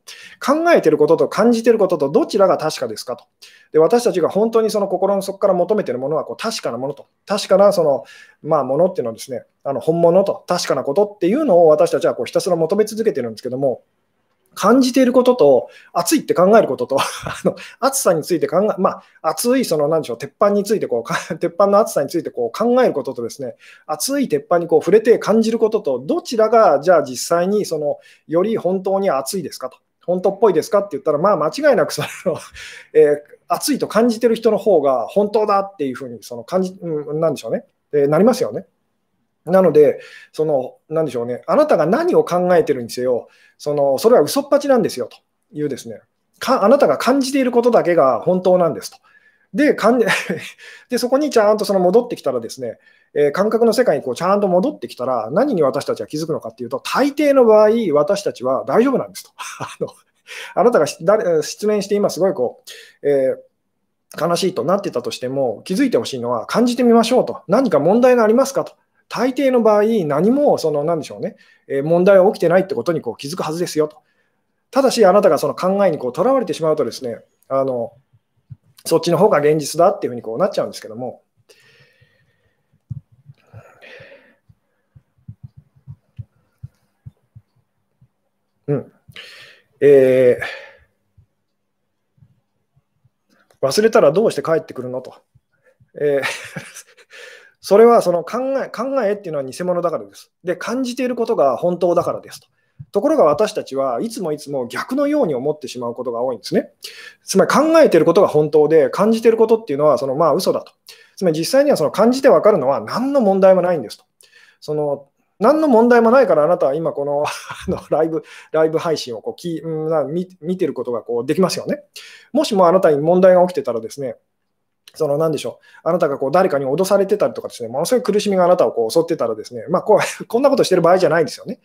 考えてることと感じてることとどちらが確かですかと。で、私たちが本当にその心の底から求めてるものはこう確かなものと。確かなその、まあ、ものっていうのはですね、あの本物と確かなことっていうのを私たちはこうひたすら求め続けてるんですけども、感じていることと、暑いって考えることと、あの暑さについて考え、まあ、暑い、その、なんでしょう、鉄板についてこう、鉄板の暑さについてこう考えることとですね、暑い鉄板にこう触れて感じることと、どちらが、じゃあ実際に、その、より本当に暑いですかと。本当っぽいですかって言ったら、まあ、間違いなくその、えー、暑いと感じてる人の方が本当だっていうふうにその感じ、うん、なんでしょうね、えー、なりますよね。なので、その、なんでしょうね、あなたが何を考えてるにせよ、その、それは嘘っぱちなんですよというですね、かあなたが感じていることだけが本当なんですと。で、かん でそこにちゃんとその戻ってきたらですね、えー、感覚の世界にこうちゃんと戻ってきたら、何に私たちは気づくのかっていうと、大抵の場合、私たちは大丈夫なんですと。あのあなたが失恋して今すごいこう、えー、悲しいとなってたとしても、気づいてほしいのは、感じてみましょうと。何か問題がありますかと。大抵の場合、何もその何でしょうね、え問題は起きてないってことにこう気づくはずですよと。ただし、あなたがその考えにとらわれてしまうとですね、あのそっちの方が現実だっていうふうにこうなっちゃうんですけども。うん。えー、忘れたらどうして帰ってくるのと。えーそれはその考え考えっていうのは偽物だからです。で、感じていることが本当だからですと。ところが私たちはいつもいつも逆のように思ってしまうことが多いんですね。つまり考えていることが本当で、感じていることっていうのはそのまあ嘘だと。つまり実際にはその感じて分かるのは何の問題もないんですと。その何の問題もないからあなたは今この のライブライブ配信をこうき、うん、見見てることがこうできますよね。もしもあなたに問題が起きてたらですね、その何でしょう、あなたがこう誰かに脅されてたりとかですね、ものすごい苦しみがあなたをこう襲ってたらですね、まあ、こう こんなことしてる場合じゃないんですよね。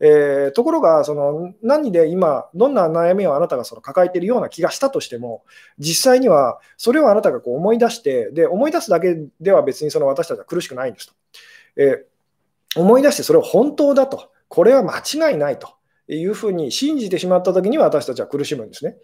えー、ところが、その何で今、どんな悩みをあなたがその抱えているような気がしたとしても、実際にはそれをあなたがこう思い出して、で思い出すだけでは別にその私たちは苦しくないんですと。えー、思い出してそれを本当だと、これは間違いないというふうに信じてしまったときには私たちは苦しむんですね。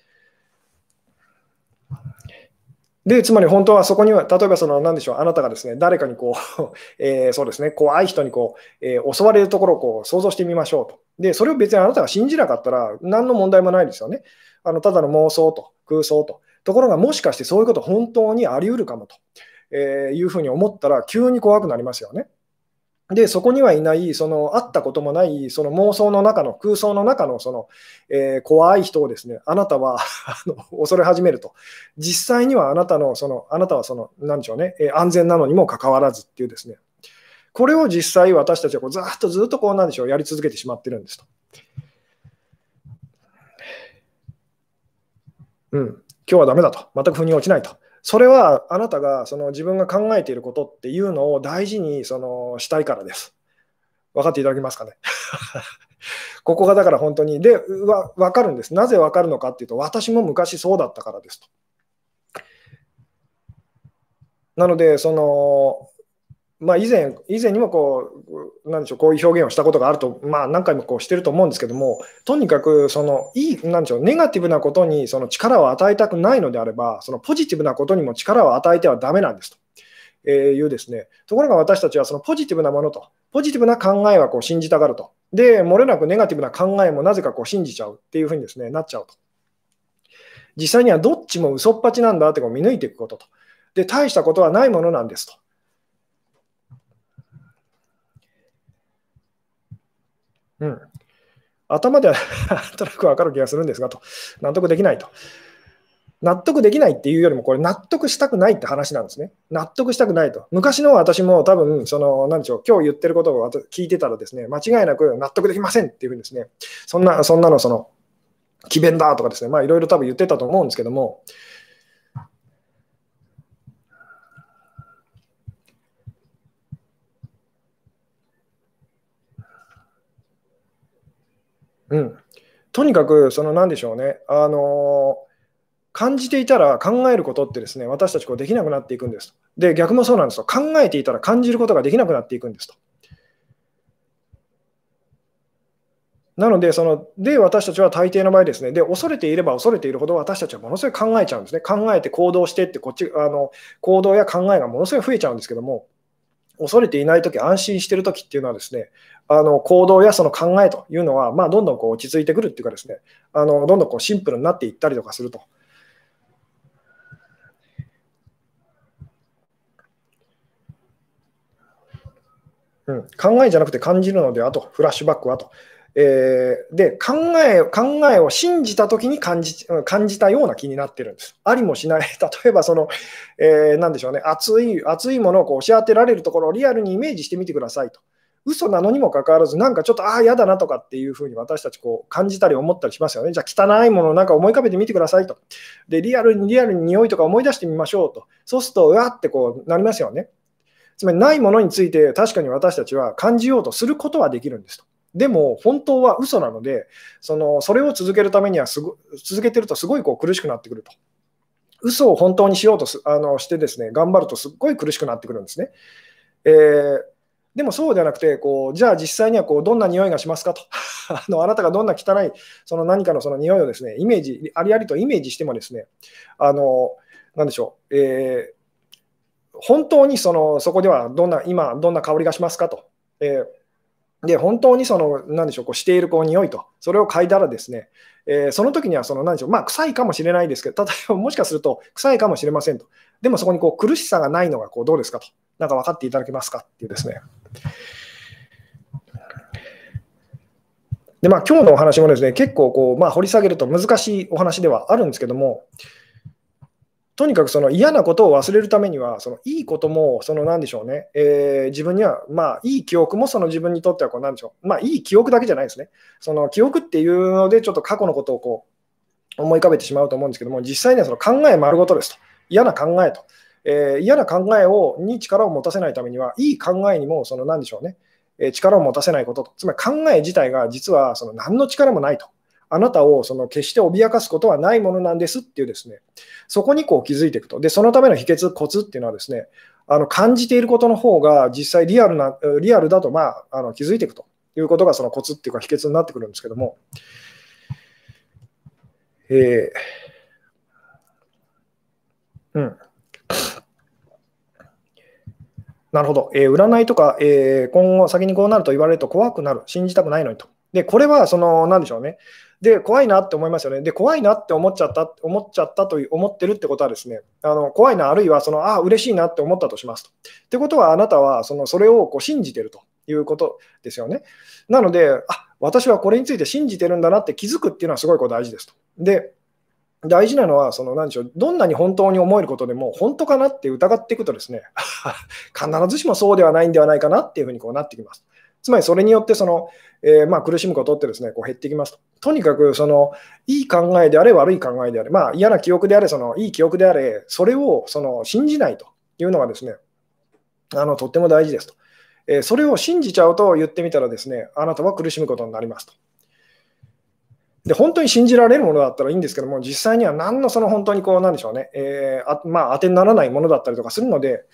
で、つまり本当はそこには、例えばその、なんでしょう、あなたがですね、誰かにこう、えー、そうですね、怖い人にこう、えー、襲われるところをこう想像してみましょうと。で、それを別にあなたが信じなかったら、何の問題もないですよね。あのただの妄想と、空想と。ところが、もしかしてそういうこと本当にあり得るかもと、えー、いうふうに思ったら、急に怖くなりますよね。で、そこにはいない、その会ったこともない、その妄想の中の、空想の中のその、えー、怖い人をですね、あなたは あの恐れ始めると。実際にはあなたの、その、あなたはその、なんでしょうね、えー、安全なのにもかかわらずっていうですね、これを実際私たちはこうずっとずっとこうなんでしょう、やり続けてしまってるんですと。うん、今日はダメだと。全く腑に落ちないと。それはあなたがその自分が考えていることっていうのを大事にそのしたいからです。分かっていただけますかね？ここがだから本当に、で、わ分かるんです。なぜ分かるのかっていうと、私も昔そうだったからですと。なので、その、まあ、以前以前にもこう、なんでしょう、こういう表現をしたことがあると、まあ、何回もこうしてると思うんですけども、とにかくそのいい、なんでしょう、ネガティブなことにその力を与えたくないのであれば、そのポジティブなことにも力を与えてはだめなんですと。え、いうですね、ところが私たちはそのポジティブなものと、ポジティブな考えはこう信じたがると。で、漏れなくネガティブな考えもなぜかこう信じちゃうっていうふうにですね、なっちゃうと。実際にはどっちも嘘っぱちなんだってこう見抜いていくことと。で、大したことはないものなんですと。うん。頭では なんとなく分かる気がするんですがと。納得できないと。納得できないっていうよりも、これ、納得したくないって話なんですね。納得したくないと。昔の私も多分、その、なんでしょう、今日言ってることを聞いてたらですね、間違いなく納得できませんっていうふうにですね、そんな、そんなの、その、詭弁だとかですね、まあ、いろいろ多分言ってたと思うんですけども、うん、とにかく、そのなんでしょうね、あの感じていたら考えることってですね、私たちこうできなくなっていくんです。で、逆もそうなんですと。考えていたら感じることができなくなっていくんですと。なので、そので私たちは大抵の場合ですね、で恐れていれば恐れているほど私たちはものすごい考えちゃうんですね。考えて行動してってこっちあの行動や考えがものすごい増えちゃうんですけども、恐れていないとき、安心しているときっていうのはですね、あの行動やその考えというのは、まあ、どんどんこう落ち着いてくるっていうかですね、あのどんどんこうシンプルになっていったりとかすると。うん、考えじゃなくて感じるのではと、フラッシュバックはと。えー、で考え、考えを信じたときに感じ感じたような気になってるんです。ありもしない。例えば、その、えー、なんでしょうね、熱い、熱いものをこう押し当てられるところをリアルにイメージしてみてくださいと。嘘なのにもかかわらず、なんかちょっと、ああ、嫌だなとかっていうふうに私たちこう感じたり思ったりしますよね。じゃあ、汚いものをなんか思い浮かべてみてくださいと。で、リアルにリアルに匂いとか思い出してみましょうと。そうすると、うわってこうなりますよね。つまり、ないものについて確かに私たちは感じようとすることはできるんですと。でも本当は嘘なので、そのそれを続けるためにはすご続けてるとすごいこう苦しくなってくると。嘘を本当にしようとすあのしてですね、頑張るとすっごい苦しくなってくるんですね。えー、でもそうではなくて、こうじゃあ実際にはこうどんな匂いがしますかと あの。あなたがどんな汚いその何かのその匂いをですね、イメージ、ありありとイメージしてもですね、あの、なんでしょう、えー、本当にそのそこではどんな、今どんな香りがしますかと。えーで、本当にその、なんでしょう、こうしているこう匂いと、それを嗅いだらですね、えー、その時には、その、なんでしょう、まあ、臭いかもしれないですけど、例えばもしかすると、臭いかもしれませんと。でもそこにこう苦しさがないのがこうどうですかと。なんか分かっていただけますかっていうですね。で、まあ、今日のお話もですね、結構こう、まあ、掘り下げると難しいお話ではあるんですけども、とにかくその嫌なことを忘れるためには、そのいいことも、そのなんでしょうね、えー、自分には、まあ、いい記憶もその自分にとってはこう、なんでしょう、まあ、いい記憶だけじゃないですね。その記憶っていうので、ちょっと過去のことをこう思い浮かべてしまうと思うんですけども、実際にはその考え丸ごとですと。嫌な考えと。えー、嫌な考えをに力を持たせないためには、いい考えにも、そのなんでしょうね、えー、力を持たせないことと。つまり考え自体が実はその何の力もないと。あなたをその決して脅かすことはないものなんですっていうですね、そこにこう気づいていくと。で、そのための秘訣、コツっていうのはですね、あの感じていることの方が実際リアルな、リアルだと、まあ、あの気づいていくということがそのコツっていうか秘訣になってくるんですけども、えー、うん。なるほど。えー、占いとか、えー、今後先にこうなると言われると怖くなる。信じたくないのにと。で、これは、その、なんでしょうね。で、怖いなって思いますよね。で、怖いなって思っちゃった、思っちゃったと思ってるってことはですね、あの怖いな、あるいはその、ああ、嬉しいなって思ったとしますと。ってことは、あなたはそのそれをこう信じてるということですよね。なので、あ私はこれについて信じてるんだなって気づくっていうのはすごいこう大事ですと。で、大事なのは、その何でしょう、どんなに本当に思えることでも、本当かなって疑っていくとですね、必ずしもそうではないんではないかなっていうふうにこうなってきます。つまりそれによってその、えー、まあ苦しむことってですねこう減ってきますと。とにかくそのいい考えであれ悪い考えであれ、まあ、嫌な記憶であれそのいい記憶であれそれをその信じないというのがですねあのとっても大事ですと、えー、それを信じちゃうと言ってみたらですねあなたは苦しむことになりますと。で、本当に信じられるものだったらいいんですけども、実際には何のその本当にこう、なんでしょうね、えー、あまあ、当てにならないものだったりとかするので、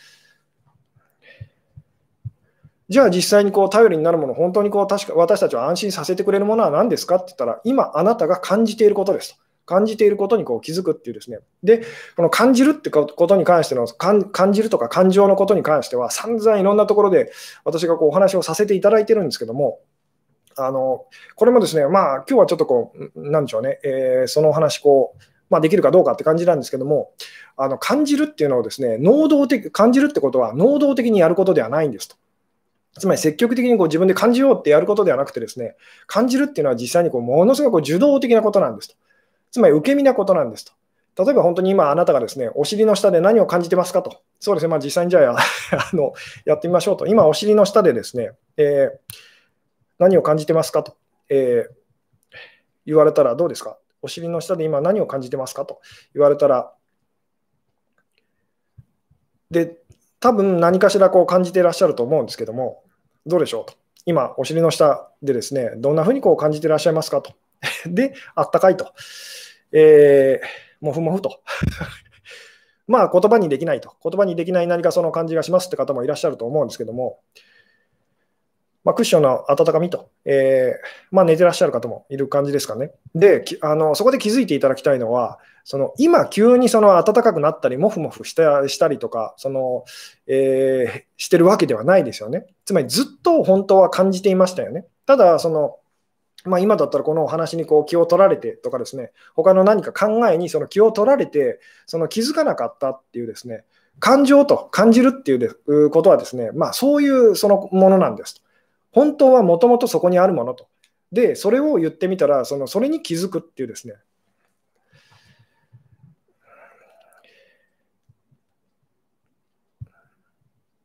じゃあ実際にこう頼りになるもの、本当にこう確か私たちを安心させてくれるものは何ですかって言ったら、今あなたが感じていることですと。感じていることにこう気づくっていうですね。で、この感じるってことに関しての、感じるとか感情のことに関しては、散々いろんなところで私がこうお話をさせていただいてるんですけども、あのこれもですね、まあ、今日はちょっとこう、なんでしょうね、えー、そのお話こう、まあ、できるかどうかって感じなんですけども、あの感じるっていうのをですね、能動的、感じるってことは能動的にやることではないんですと。つまり積極的にこう自分で感じようってやることではなくてですね、感じるっていうのは実際にこうものすごく受動的なことなんですと。つまり受け身なことなんですと。例えば本当に今あなたがですね、お尻の下で何を感じてますかと。そうですね、まあ、実際にじゃあ あのやってみましょうと。今お尻の下でですね、えー、何を感じてますかと、えー、言われたらどうですか？お尻の下で今何を感じてますかと言われたら、で、多分何かしらこう感じてらっしゃると思うんですけども、どうでしょうと。今、お尻の下でですね、どんなふうにこう感じてらっしゃいますかと。で、あったかいと。えー、もふもふと。まあ、言葉にできないと。言葉にできない何かその感じがしますって方もいらっしゃると思うんですけども、まあ、クッションの温かみと、えー、まあ、寝てらっしゃる方もいる感じですかね。で、あのそこで気づいていただきたいのは、その今、急にその暖かくなったり、もふもふしたりとか、そのえー、してるわけではないですよね。つまりずっと本当は感じていましたよね。ただ、そのまあ、今だったらこのお話にこう気を取られてとかですね、他の何か考えにその気を取られて、その気づかなかったっていうですね、感情と感じるっていうことはですね、まあ、そういうそのものなんです。本当はもともとそこにあるものと。で、それを言ってみたら、そのそれに気づくっていうですね。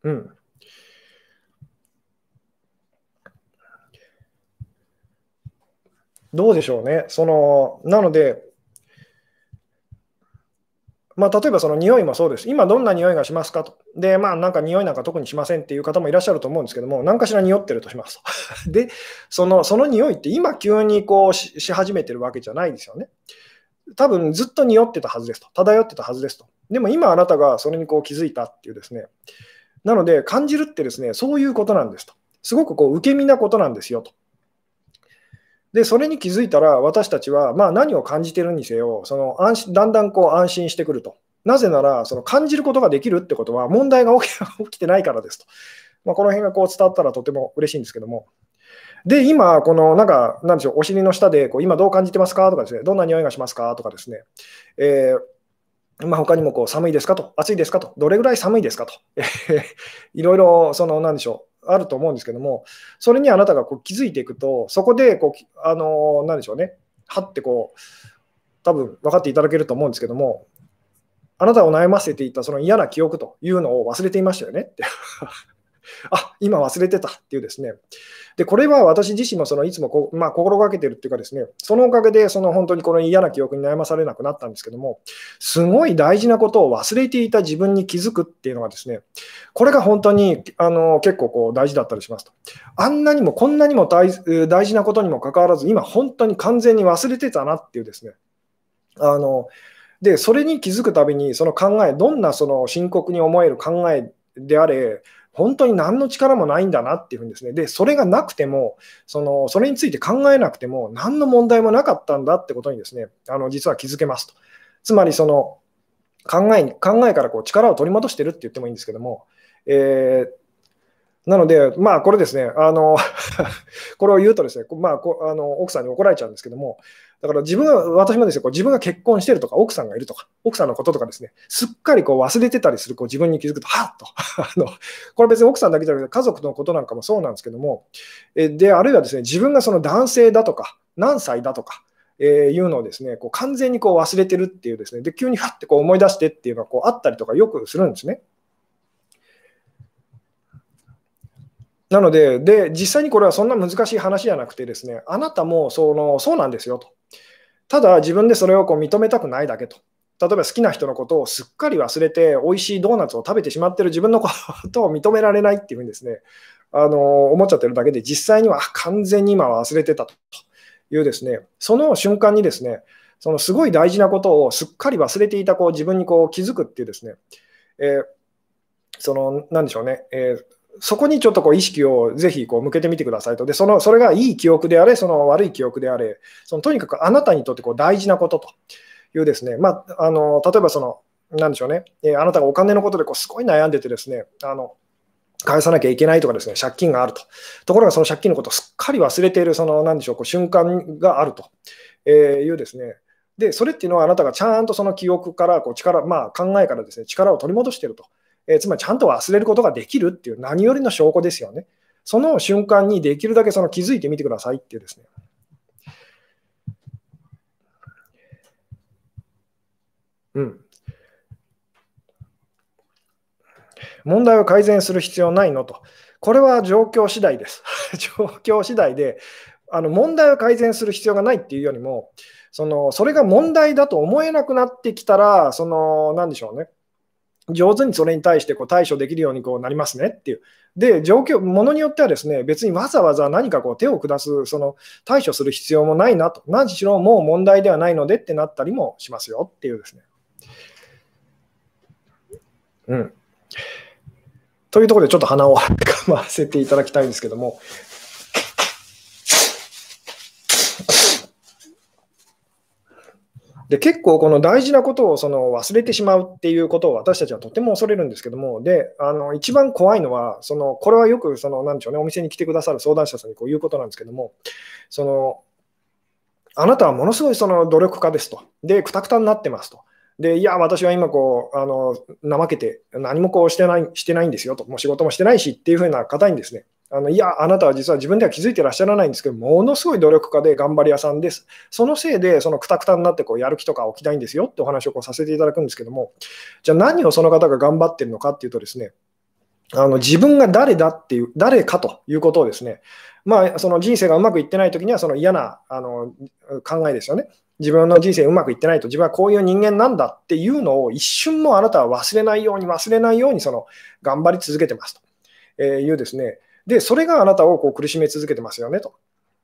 うん。どうでしょうね。そのなので、まあ、例えばその匂いもそうです。今どんな匂いがしますかと。で、まあなんか匂いなんか特にしませんっていう方もいらっしゃると思うんですけども、何かしら匂ってるとしますと。で、そのその匂いって今急にこうし始めてるわけじゃないですよね。多分ずっと匂ってたはずですと。漂ってたはずですと。でも今あなたがそれにこう気づいたっていうですね。なので感じるってですね、そういうことなんですと。すごくこう受け身なことなんですよと。で、それに気づいたら、私たちは、まあ、何を感じてるにせよ、その安心だんだんこう安心してくると。なぜなら、その感じることができるってことは、問題が 起きてないからですと。まあ、この辺がこう伝わったらとても嬉しいんですけども。で、今、この、なんか、なんでしょう、お尻の下で、こう今どう感じてますか？とかですね、どんな匂いがしますか？とかですね、えー、まあ、他にもこう寒いですか？と、暑いですか？と、どれぐらい寒いですか？と、いろいろ、その、なんでしょう、あると思うんですけども、それにあなたがこう気づいていくと、そこでこう、あのー、なんでしょうね、はってこう、多分分かっていただけると思うんですけども、あなたを悩ませていたその嫌な記憶というのを忘れていましたよね。って。あ今忘れてたっていうですね。で、これは私自身もそのいつもこ、まあ、心がけてるっていうかですね、そのおかげでその本当にこの嫌な記憶に悩まされなくなったんですけども、すごい大事なことを忘れていた自分に気づくっていうのがですね、これが本当にあの結構こう大事だったりしますと。あんなにもこんなにも大大事なことにもかかわらず、今本当に完全に忘れてたなっていうですね、あので、それに気づくたびに、その考え、どんなその深刻に思える考えであれ、本当に何の力もないんだなっていうふうにですね。で、それがなくても、そのそれについて考えなくても、何の問題もなかったんだってことにですね、あの実は気づけますと。つまり、その考えに考えからこう力を取り戻してるって言ってもいいんですけども、えーなので、まあ、これですね、あの これを言うとですね、まあ、こあの奥さんに怒られちゃうんですけども、だから自分は、私もですね、こう自分が結婚してるとか、奥さんがいるとか、奥さんのこととかですね、すっかりこう忘れてたりするこう自分に気づくと、はっと あの、これ別に奥さんだけじゃなくて、家族のことなんかもそうなんですけども、えで、あるいはですね、自分がその男性だとか、何歳だとか、えー、いうのをですね、こう完全にこう忘れてるっていうですね、で、急にはってこう思い出してっていうのがこうあったりとかよくするんですね。なのでで、実際にこれはそんな難しい話じゃなくてですね、あなたもそのそうなんですよと。ただ自分でそれをこう認めたくないだけと。例えば好きな人のことをすっかり忘れて、美味しいドーナツを食べてしまってる自分のことを認められないっていうふうにですね、あの思っちゃってるだけで、実際には完全に今は忘れてたというですね、その瞬間にですね、そのすごい大事なことをすっかり忘れていたこう自分にこう気づくっていうですね、えー、その、なんでしょうね、えー、そこにちょっとこう意識をぜひこう向けてみてくださいと。で、その、それがいい記憶であれ、その悪い記憶であれ、そのとにかくあなたにとってこう大事なことというですね、まあ、あの、例えばその、なんでしょうね、えー、あなたがお金のことでこうすごい悩んでてですね、あの、返さなきゃいけないとかですね、借金があると。ところがその借金のことをすっかり忘れている、その、なんでしょう、こう瞬間があるとえいうですね、で、それっていうのはあなたがちゃんとその記憶からこう力、まあ、考えからですね、力を取り戻していると。えー、つまりちゃんと忘れることができるっていう何よりの証拠ですよね。その瞬間にできるだけその気づいてみてくださいっていうですね。うん。問題を改善する必要ないのと。これは状況次第です。状況次第で、あの問題を改善する必要がないっていうよりも、そのそれが問題だと思えなくなってきたら、その、なんでしょうね。上手にそれに対してこう対処できるようにこうなりますねっていう。で、状況、ものによってはですね、別にわざわざ何かこう手を下す、その対処する必要もないなと。何しろもう問題ではないのでってなったりもしますよっていうですね。うん。というところでちょっと鼻を かませていただきたいんですけども、で結構この大事なことをその忘れてしまうっていうことを私たちはとても恐れるんですけども、であの一番怖いのは、そのこれはよくそのなんでしょう、ね、お店に来てくださる相談者さんにこう言うことなんですけども、そのあなたはものすごいその努力家ですと、で、くたくたになってますと。で、いや、私は今こう、あの、怠けて何もこうしてない、してないんですよと、もう仕事もしてないしっていうふうな方にですね、あのいや、あなたは実は自分では気づいてらっしゃらないんですけど、ものすごい努力家で頑張り屋さんです。そのせいで、そのくたくたになってこうやる気とか起きないんですよってお話をこうさせていただくんですけども、じゃあ何をその方が頑張ってるのかっていうとですね、あの自分が誰だっていう、誰かということをですね、まあ、その人生がうまくいってないときには、その嫌なあの考えですよね。自分の人生うまくいってないと、自分はこういう人間なんだっていうのを一瞬もあなたは忘れないように、忘れないようにその頑張り続けてますというですね、で、それがあなたをこう苦しめ続けてますよねと。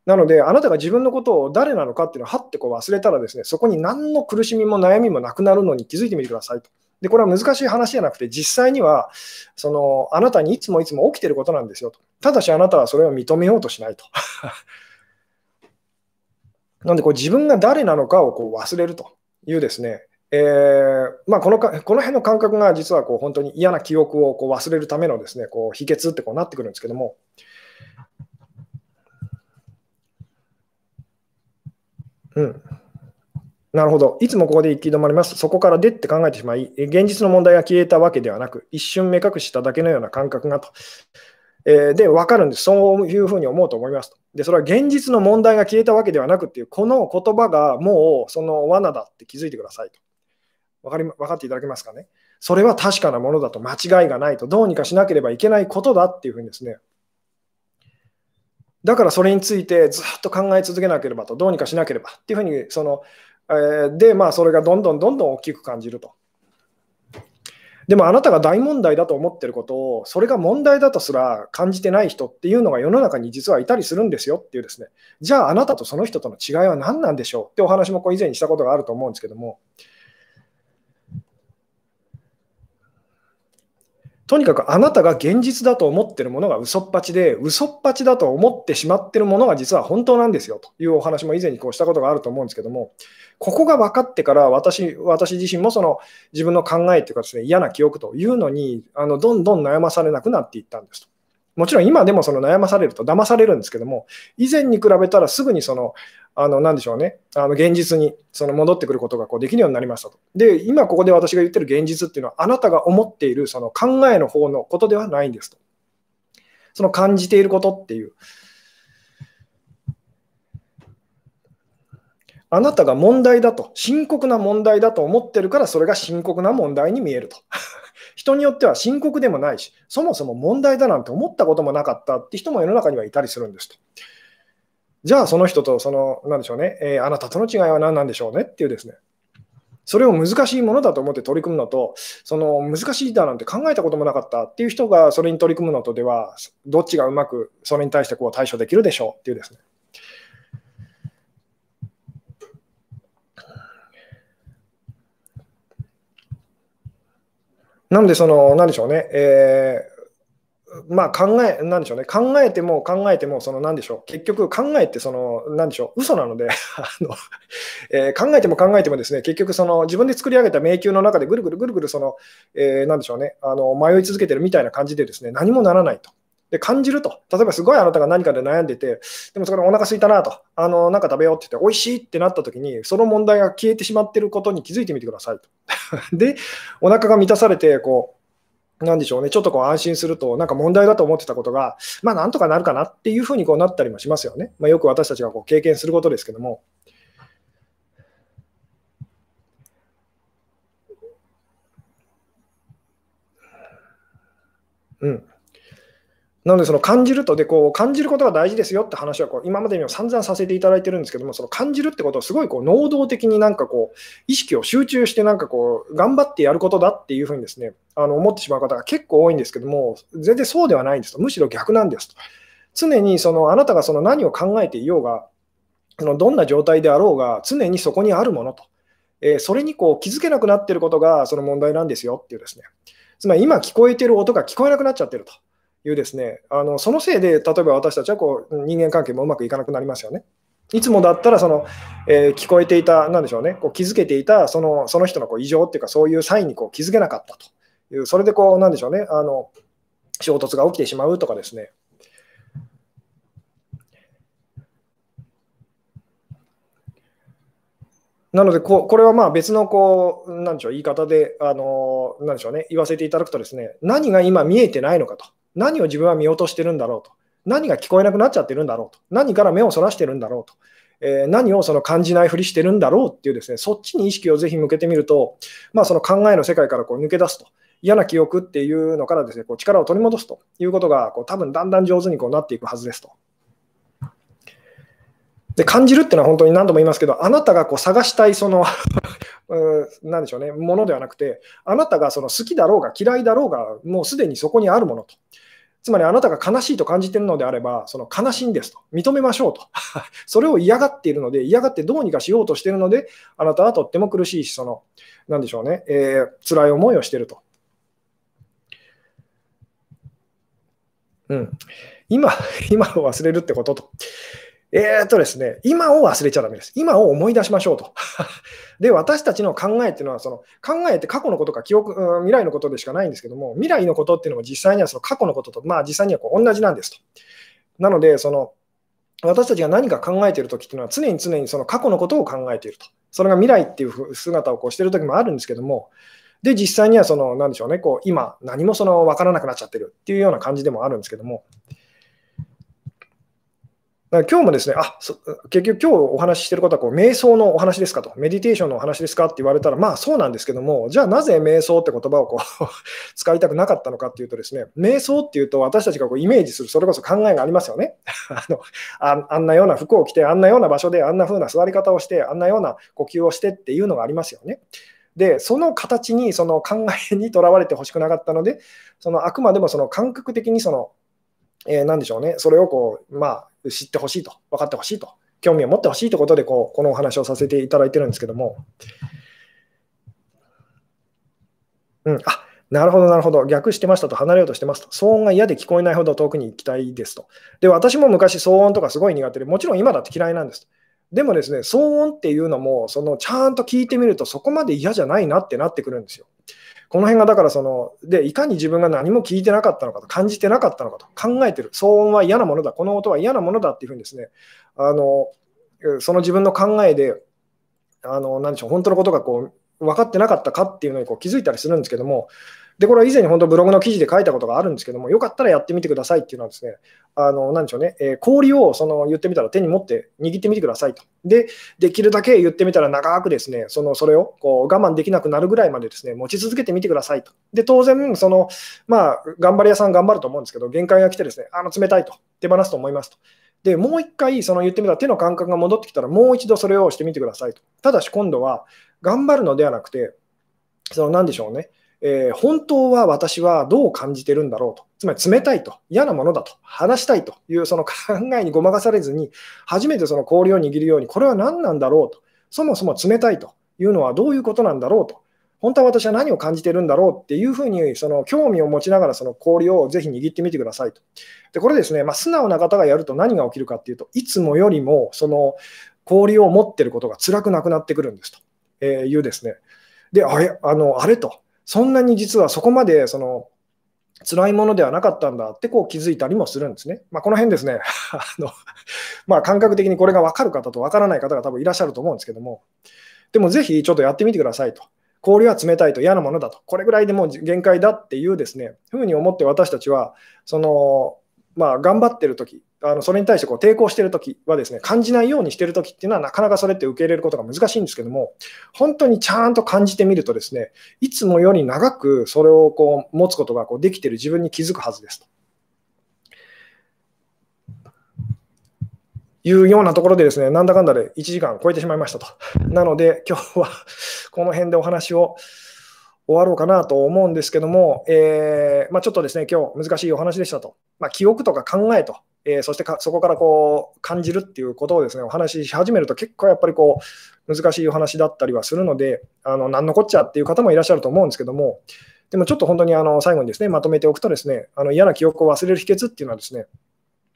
なので、あなたが自分のことを誰なのかっていうのをはってこう忘れたらですね、そこに何の苦しみも悩みもなくなるのに気づいてみてくださいと。で、これは難しい話じゃなくて、実際には、その、あなたにいつもいつも起きてることなんですよと。ただしあなたはそれを認めようとしないと。なので、こう自分が誰なのかをこう忘れるというですね、えーまあ、このかこの辺の感覚が実はこう本当に嫌な記憶をこう忘れるためのですねこう秘訣ってこうなってくるんですけども、うん、なるほど。いつもここで行き止まります。そこから出って考えてしまい、現実の問題が消えたわけではなく、一瞬目隠しただけのような感覚がと。えー、で、分かるんです。そういうふうに思うと思いますと。で、それは現実の問題が消えたわけではなくっていう、この言葉がもうその罠だって気づいてくださいと。分かり分かっていただけますかね？それは確かなものだと間違いがないと、どうにかしなければいけないことだっていうふうにですね。だからそれについてずっと考え続けなければと、どうにかしなければっていうふうに、その、えー、で、まあ、それがどんどんどんどん大きく感じると。でもあなたが大問題だと思ってることを、それが問題だとすら感じてない人っていうのが世の中に実はいたりするんですよっていうですね、じゃああなたとその人との違いは何なんでしょうってお話もこう以前にしたことがあると思うんですけども、とにかくあなたが現実だと思ってるものが嘘っぱちで、嘘っぱちだと思ってしまってるものが実は本当なんですよというお話も以前にこうしたことがあると思うんですけども、ここが分かってから私私自身もその自分の考えというかですね、嫌な記憶というのにあのどんどん悩まされなくなっていったんですと。もちろん今でもその悩まされると騙されるんですけども、以前に比べたらすぐにそのあの、なんでしょうね、あの現実にその戻ってくることがこうできるようになりましたと。で、今ここで私が言ってる現実っていうのは、あなたが思っているその考えの方のことではないんですと。その感じていることっていう。あなたが問題だと、深刻な問題だと思ってるから、それが深刻な問題に見えると。人によっては深刻でもないし、そもそも問題だなんて思ったこともなかったって人も世の中にはいたりするんですと。じゃあその人とその、なんでしょうね、えー、あなたとの違いは何なんでしょうねっていうですね、それを難しいものだと思って取り組むのと、その難しいだなんて考えたこともなかったっていう人がそれに取り組むのとでは、どっちがうまくそれに対してこう対処できるでしょうっていうですね。なんで、その、なんでしょうね、えー、まあ考え、なんでしょうね、考えても考えても、その、なんでしょう、結局考えて、その、なんでしょう、嘘なので あの、えー、考えても考えてもですね、結局、その、自分で作り上げた迷宮の中でぐるぐるぐるぐる、その、えー、なんでしょうね、あの、迷い続けてるみたいな感じでですね、何もならないと。で感じると、例えばすごいあなたが何かで悩んでて、でもそこでお腹すいたなと、あのなんか食べようって言って、美味しいってなった時に、その問題が消えてしまってることに気づいてみてくださいと。で、お腹が満たされて、こう、なんでしょうね、ちょっとこう安心すると、なんか問題だと思ってたことが、まあなんとかなるかなっていうふうにこうなったりもしますよね。まあ、よく私たちがこう経験することですけども。うん。なので、その感じるとでこう、感じることが大事ですよって話はこう今までにも散々させていただいてるんですけども、その感じるってことをすごいこう能動的になんかこう、意識を集中して、なんかこう、頑張ってやることだっていうふうにですね、あの思ってしまう方が結構多いんですけども、全然そうではないんですと、むしろ逆なんですと。常にそのあなたがその何を考えていようが、そのどんな状態であろうが、常にそこにあるものと、えー、それにこう気づけなくなっていることがその問題なんですよっていうですね、つまり今聞こえている音が聞こえなくなっちゃってると。いうですね、あのそのせいで、例えば私たちはこう人間関係もうまくいかなくなりますよね。いつもだったらその、えー、聞こえていた、なんでしょうね、こう気づけていたそのその人のこう異常っていうか、そういうサインにこう気づけなかったという、それでこう、なんでしょうね、あの衝突が起きてしまうとかですね。なのでこ、これはまあ別のこう、なんでしょう、言い方で、あのなんでしょうね、言わせていただくとですね、何が今見えてないのかと。何を自分は見落としてるんだろうと。何が聞こえなくなっちゃってるんだろうと。何から目をそらしてるんだろうと。えー、何をその感じないふりしてるんだろうっていうですね、そっちに意識をぜひ向けてみると、まあ、その考えの世界からこう抜け出すと。嫌な記憶っていうのからですね、こう力を取り戻すということがこう多分だんだん上手にこうなっていくはずですと。で感じるっていうのは本当に何度も言いますけど、あなたがこう探したいその なんでしょうね、ものではなくて、あなたがその好きだろうが嫌いだろうが、もうすでにそこにあるものと。つまりあなたが悲しいと感じているのであれば、その悲しいんですと。認めましょうと。それを嫌がっているので、嫌がってどうにかしようとしているので、あなたはとっても苦しいし、その、なんでしょうね、えー、辛い思いをしていると。うん。今、今を忘れるってことと。えーとですね、今を忘れちゃだめです。今を思い出しましょうと。で、私たちの考えっていうのは、その考えって過去のことか記憶、うん、未来のことでしかないんですけども、未来のことっていうのも実際にはその過去のことと、まあ実際にはこう同じなんですと。なので、その私たちが何か考えているときっていうのは、常に常にその過去のことを考えていると。それが未来っていう姿をこうしているときもあるんですけども、で、実際にはその、なんでしょうね、こう今、何もその分からなくなっちゃってるっていうような感じでもあるんですけども、だから今日もですね、あ結局今日お話ししてることはこう瞑想のお話ですかと、メディテーションのお話ですかって言われたら、まあそうなんですけども、じゃあなぜ瞑想って言葉をこう 使いたくなかったのかっていうとですね、瞑想っていうと私たちがこうイメージする、それこそ考えがありますよね あのあ。あんなような服を着て、あんなような場所で、あんな風な座り方をして、あんなような呼吸をしてっていうのがありますよね。で、その形に、その考えにとらわれてほしくなかったので、そのあくまでもその感覚的にその、えー、何でしょうね、それをこう、まあ、知ってほしいと、分かってほしいと、興味を持ってほしいということでこう、このお話をさせていただいてるんですけども、うん、あなるほど、なるほど、逆してましたと、離れようとしてますと、騒音が嫌で聞こえないほど遠くに行きたいですと。で、私も昔、騒音とかすごい苦手で、もちろん今だって嫌いなんです。でもですね、騒音っていうのも、そのちゃんと聞いてみると、そこまで嫌じゃないなってなってくるんですよ。この辺がだからその、で、いかに自分が何も聞いてなかったのかと、感じてなかったのかと考えてる、騒音は嫌なものだ、この音は嫌なものだっていうふうにですね、あのその自分の考えで、あの何でしょう、本当のことがこう分かってなかったかっていうのにこう気づいたりするんですけども、で、これは以前に本当ブログの記事で書いたことがあるんですけども、よかったらやってみてくださいっていうのはですね、あの、なでしょうね、えー、氷をその言ってみたら手に持って握ってみてくださいと。で、できるだけ言ってみたら長くですね、そのそれをこう我慢できなくなるぐらいまでですね、持ち続けてみてくださいと。で、当然、その、まあ、頑張り屋さん頑張ると思うんですけど、限界が来てですね、あの、冷たいと、手放すと思いますと。で、もう一回、その言ってみたら手の感覚が戻ってきたら、もう一度それをしてみてくださいと。ただし今度は、頑張るのではなくて、その何でしょうね、えー、本当は私はどう感じてるんだろうと、つまり冷たいと、嫌なものだと、話したいと。いうその考えにごまかされずに、初めてその氷を握るように、これは何なんだろうと、そもそも冷たいと。いうのはどういうことなんだろうと、本当は私は何を感じてるんだろうって。いうふうに、その興味を持ちながら、その氷をぜひ握ってみてくださいと。で、これですね、まあ、素直な方がやると何が起きるかっていうと、いつもよりも、その氷を持ってることが辛くなくなってくるんですと。えいうですね。で、あれ、あの、あれと。そんなに実はそこまで、その、辛いものではなかったんだってこう気づいたりもするんですね。まあ、この辺ですね あの、まあ、感覚的にこれが分かる方と分からない方が多分いらっしゃると思うんですけども、でもぜひちょっとやってみてくださいと。氷は冷たいと嫌なものだと。これぐらいでもう限界だっていうですね、ふうに思って私たちは、その、まあ、頑張ってる時あのそれに対してこう抵抗している時はですね、感じないようにしている時っていうのはなかなかそれって受け入れることが難しいんですけども、本当にちゃんと感じてみるとですね、いつもより長くそれをこう持つことがこうできている自分に気づくはずですと。いうようなところでですね、なんだかんだで1時間超えてしまいましたと。なので、今日は この辺でお話を終わろうかなと思うんですけども、えーまあ、ちょっとですね、今日難しいお話でしたと。まあ、記憶とか考えとえー、そしてそこからこう感じるっていうことをですねお話しし始めると結構やっぱりこう難しいお話だったりはするのであの何のこっちゃっていう方もいらっしゃると思うんですけどもでもちょっと本当にあの最後にですねまとめておくとですねあの嫌な記憶を忘れる秘訣っていうのはですね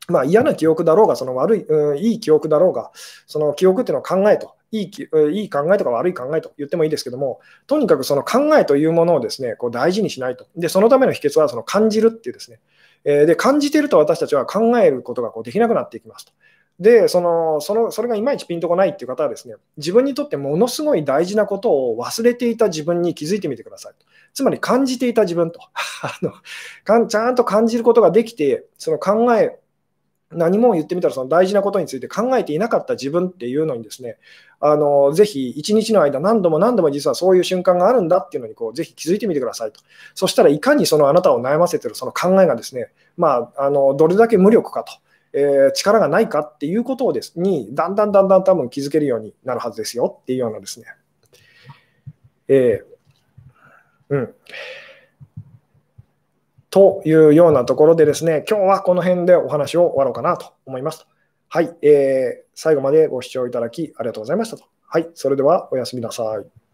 まあ、嫌な記憶だろうが、その悪い、うん、いい記憶だろうが、その記憶っていうのを考えと、いいいい考えとか悪い考えと言ってもいいですけども、とにかくその考えというものをですね、こう大事にしないと。で、そのための秘訣はその感じるっていうですね、えで感じてると私たちは考えることがこうできなくなっていきますと。でそのその、それがいまいちピンとこないっていう方はですね、自分にとってものすごい大事なことを忘れていた自分に気づいてみてくださいと。つまり感じていた自分と あのかん。ちゃんと感じることができて、その考え、何も言ってみたらその大事なことについて考えていなかった自分っていうのにですね、あのぜひ一日の間何度も何度も実はそういう瞬間があるんだっていうのにこうぜひ気づいてみてくださいと。そしたらいかにそのあなたを悩ませてるその考えがですね、まあ、あのどれだけ無力かと。えー、力がないかっていうことをですにだんだんだんだん多分気づけるようになるはずですよっていうようなですね。えー、うん。というようなところでですね、今日はこの辺でお話を終わろうかなと思います。はい、えー、最後までご視聴いただきありがとうございましたと。はい、それではおやすみなさい。